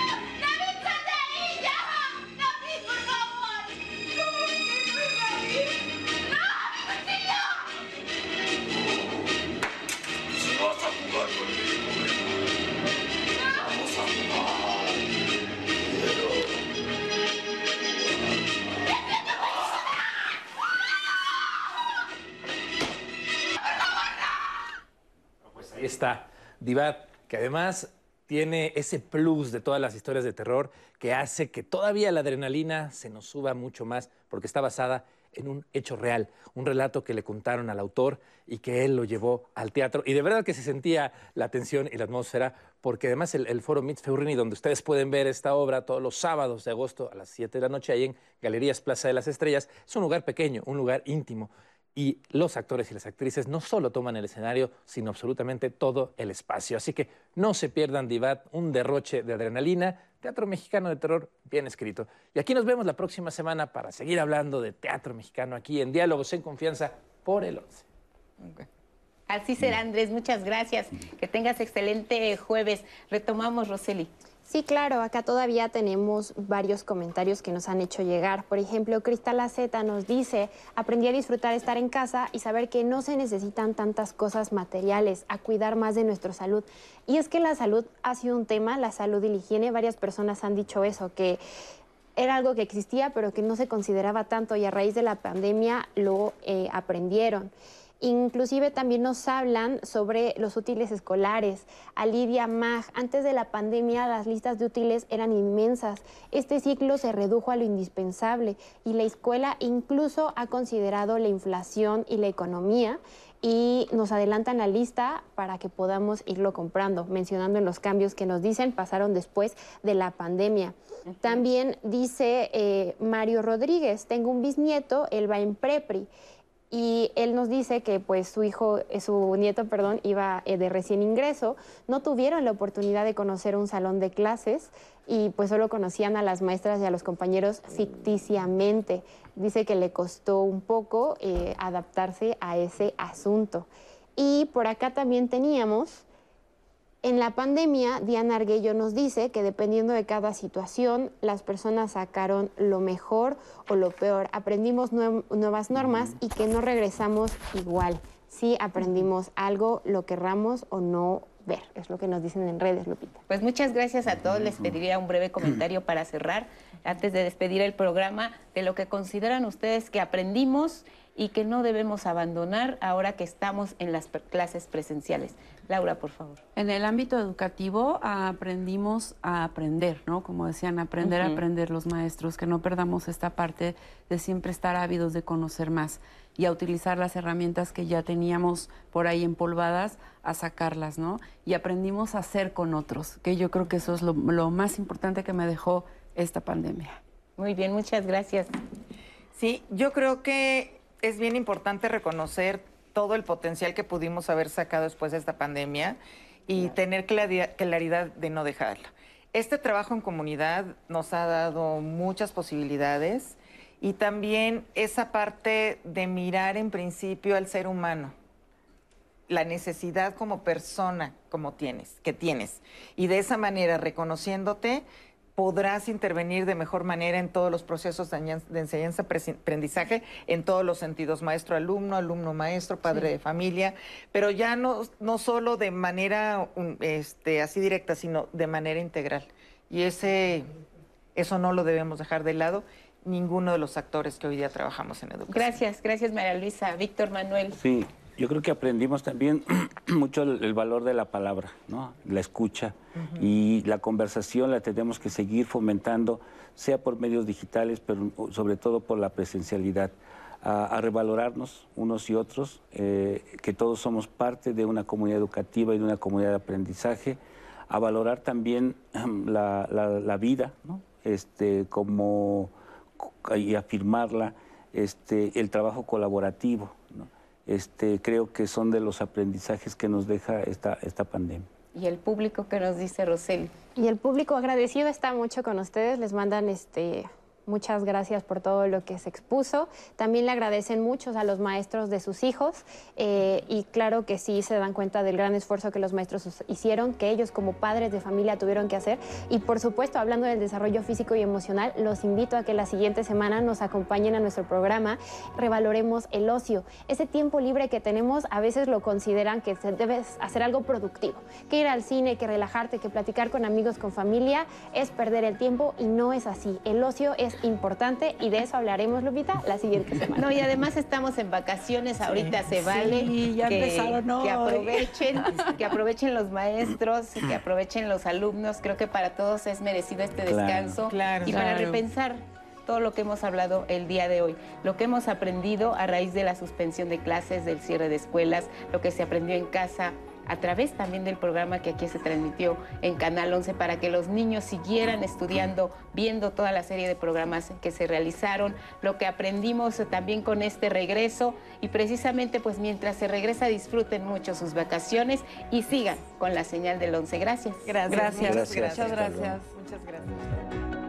está, Divat, que además tiene ese plus de todas las historias de terror que hace que todavía la adrenalina se nos suba mucho más porque está basada en un hecho real, un relato que le contaron al autor y que él lo llevó al teatro. Y de verdad que se sentía la tensión y la atmósfera, porque además el, el foro Mitz Feurini, donde ustedes pueden ver esta obra todos los sábados de agosto a las 7 de la noche, ahí en Galerías Plaza de las Estrellas, es un lugar pequeño, un lugar íntimo. Y los actores y las actrices no solo toman el escenario, sino absolutamente todo el espacio. Así que no se pierdan Divat, un derroche de adrenalina, teatro mexicano de terror bien escrito. Y aquí nos vemos la próxima semana para seguir hablando de teatro mexicano aquí en Diálogos en Confianza por el 11. Así será, Andrés. Muchas gracias. Que tengas excelente jueves. Retomamos, Roseli. Sí, claro, acá todavía tenemos varios comentarios que nos han hecho llegar. Por ejemplo, Cristal Z nos dice, aprendí a disfrutar estar en casa y saber que no se necesitan tantas cosas materiales, a cuidar más de nuestra salud. Y es que la salud ha sido un tema, la salud y la higiene, varias personas han dicho eso, que era algo que existía pero que no se consideraba tanto y a raíz de la pandemia lo eh, aprendieron. Inclusive también nos hablan sobre los útiles escolares. A Lidia Mag, antes de la pandemia las listas de útiles eran inmensas. Este ciclo se redujo a lo indispensable y la escuela incluso ha considerado la inflación y la economía y nos adelantan la lista para que podamos irlo comprando, mencionando en los cambios que nos dicen pasaron después de la pandemia. También dice eh, Mario Rodríguez, tengo un bisnieto, él va en Prepri y él nos dice que pues su hijo, eh, su nieto, perdón, iba eh, de recién ingreso, no tuvieron la oportunidad de conocer un salón de clases y pues solo conocían a las maestras y a los compañeros ficticiamente. Dice que le costó un poco eh, adaptarse a ese asunto. Y por acá también teníamos en la pandemia, Diana Arguello nos dice que dependiendo de cada situación, las personas sacaron lo mejor o lo peor. Aprendimos nue- nuevas normas y que no regresamos igual. Sí aprendimos algo, lo querramos o no ver, es lo que nos dicen en redes, Lupita. Pues muchas gracias a todos, les pediría un breve comentario para cerrar, antes de despedir el programa, de lo que consideran ustedes que aprendimos y que no debemos abandonar ahora que estamos en las clases presenciales. Laura, por favor. En el ámbito educativo aprendimos a aprender, ¿no? Como decían, aprender a aprender los maestros, que no perdamos esta parte de siempre estar ávidos de conocer más y a utilizar las herramientas que ya teníamos por ahí empolvadas, a sacarlas, ¿no? Y aprendimos a ser con otros, que yo creo que eso es lo, lo más importante que me dejó esta pandemia. Muy bien, muchas gracias. Sí, yo creo que es bien importante reconocer todo el potencial que pudimos haber sacado después de esta pandemia y tener claridad de no dejarla. Este trabajo en comunidad nos ha dado muchas posibilidades y también esa parte de mirar en principio al ser humano, la necesidad como persona como tienes, que tienes. Y de esa manera, reconociéndote, podrás intervenir de mejor manera en todos los procesos de enseñanza-aprendizaje, en todos los sentidos, maestro-alumno, alumno-maestro, padre de familia, pero ya no, no solo de manera este, así directa, sino de manera integral. Y ese, eso no lo debemos dejar de lado ninguno de los actores que hoy día trabajamos en educación. Gracias, gracias María Luisa. Víctor Manuel. Sí, yo creo que aprendimos también mucho el, valor de la palabra, ¿no? la escucha y la conversación la tenemos que seguir fomentando, sea por medios digitales, pero sobre todo por la presencialidad, a, revalorarnos unos y otros, eh, que todos somos parte de una comunidad educativa y de una comunidad de aprendizaje, a valorar también la, la, vida, ¿no? este, como, y afirmarla, este, el trabajo colaborativo este, creo que son de los aprendizajes que nos deja esta, esta pandemia. ¿Y el público que nos dice Roseli? Y el público agradecido está mucho con ustedes, les mandan este, Muchas gracias por todo lo que se expuso. También le agradecen muchos a los maestros de sus hijos eh, y claro que sí se dan cuenta del gran esfuerzo que los maestros hicieron, que ellos como padres de familia tuvieron que hacer. Y por supuesto, hablando del desarrollo físico y emocional, los invito a que la siguiente semana nos acompañen a nuestro programa, revaloremos el ocio. Ese tiempo libre que tenemos a veces lo consideran que se debe hacer algo productivo, que ir al cine, que relajarte, que platicar con amigos, con familia, es perder el tiempo y no es así. El ocio es importante y de eso hablaremos, Lupita, la siguiente semana. No, y además estamos en vacaciones, ahorita se vale que, aprovechen, que aprovechen los maestros, que aprovechen los alumnos. Creo que para todos es merecido este descanso y para repensar todo lo que hemos hablado el día de hoy, lo que hemos aprendido a raíz de la suspensión de clases, del cierre de escuelas, lo que se aprendió en casa, a través también del programa que aquí se transmitió en Canal 11 para que los niños siguieran estudiando, viendo toda la serie de programas que se realizaron, lo que aprendimos también con este regreso y precisamente pues mientras se regresa disfruten mucho sus vacaciones y sigan con la señal del 11. Gracias. Gracias. Gracias. Muchas gracias. Muchas gracias.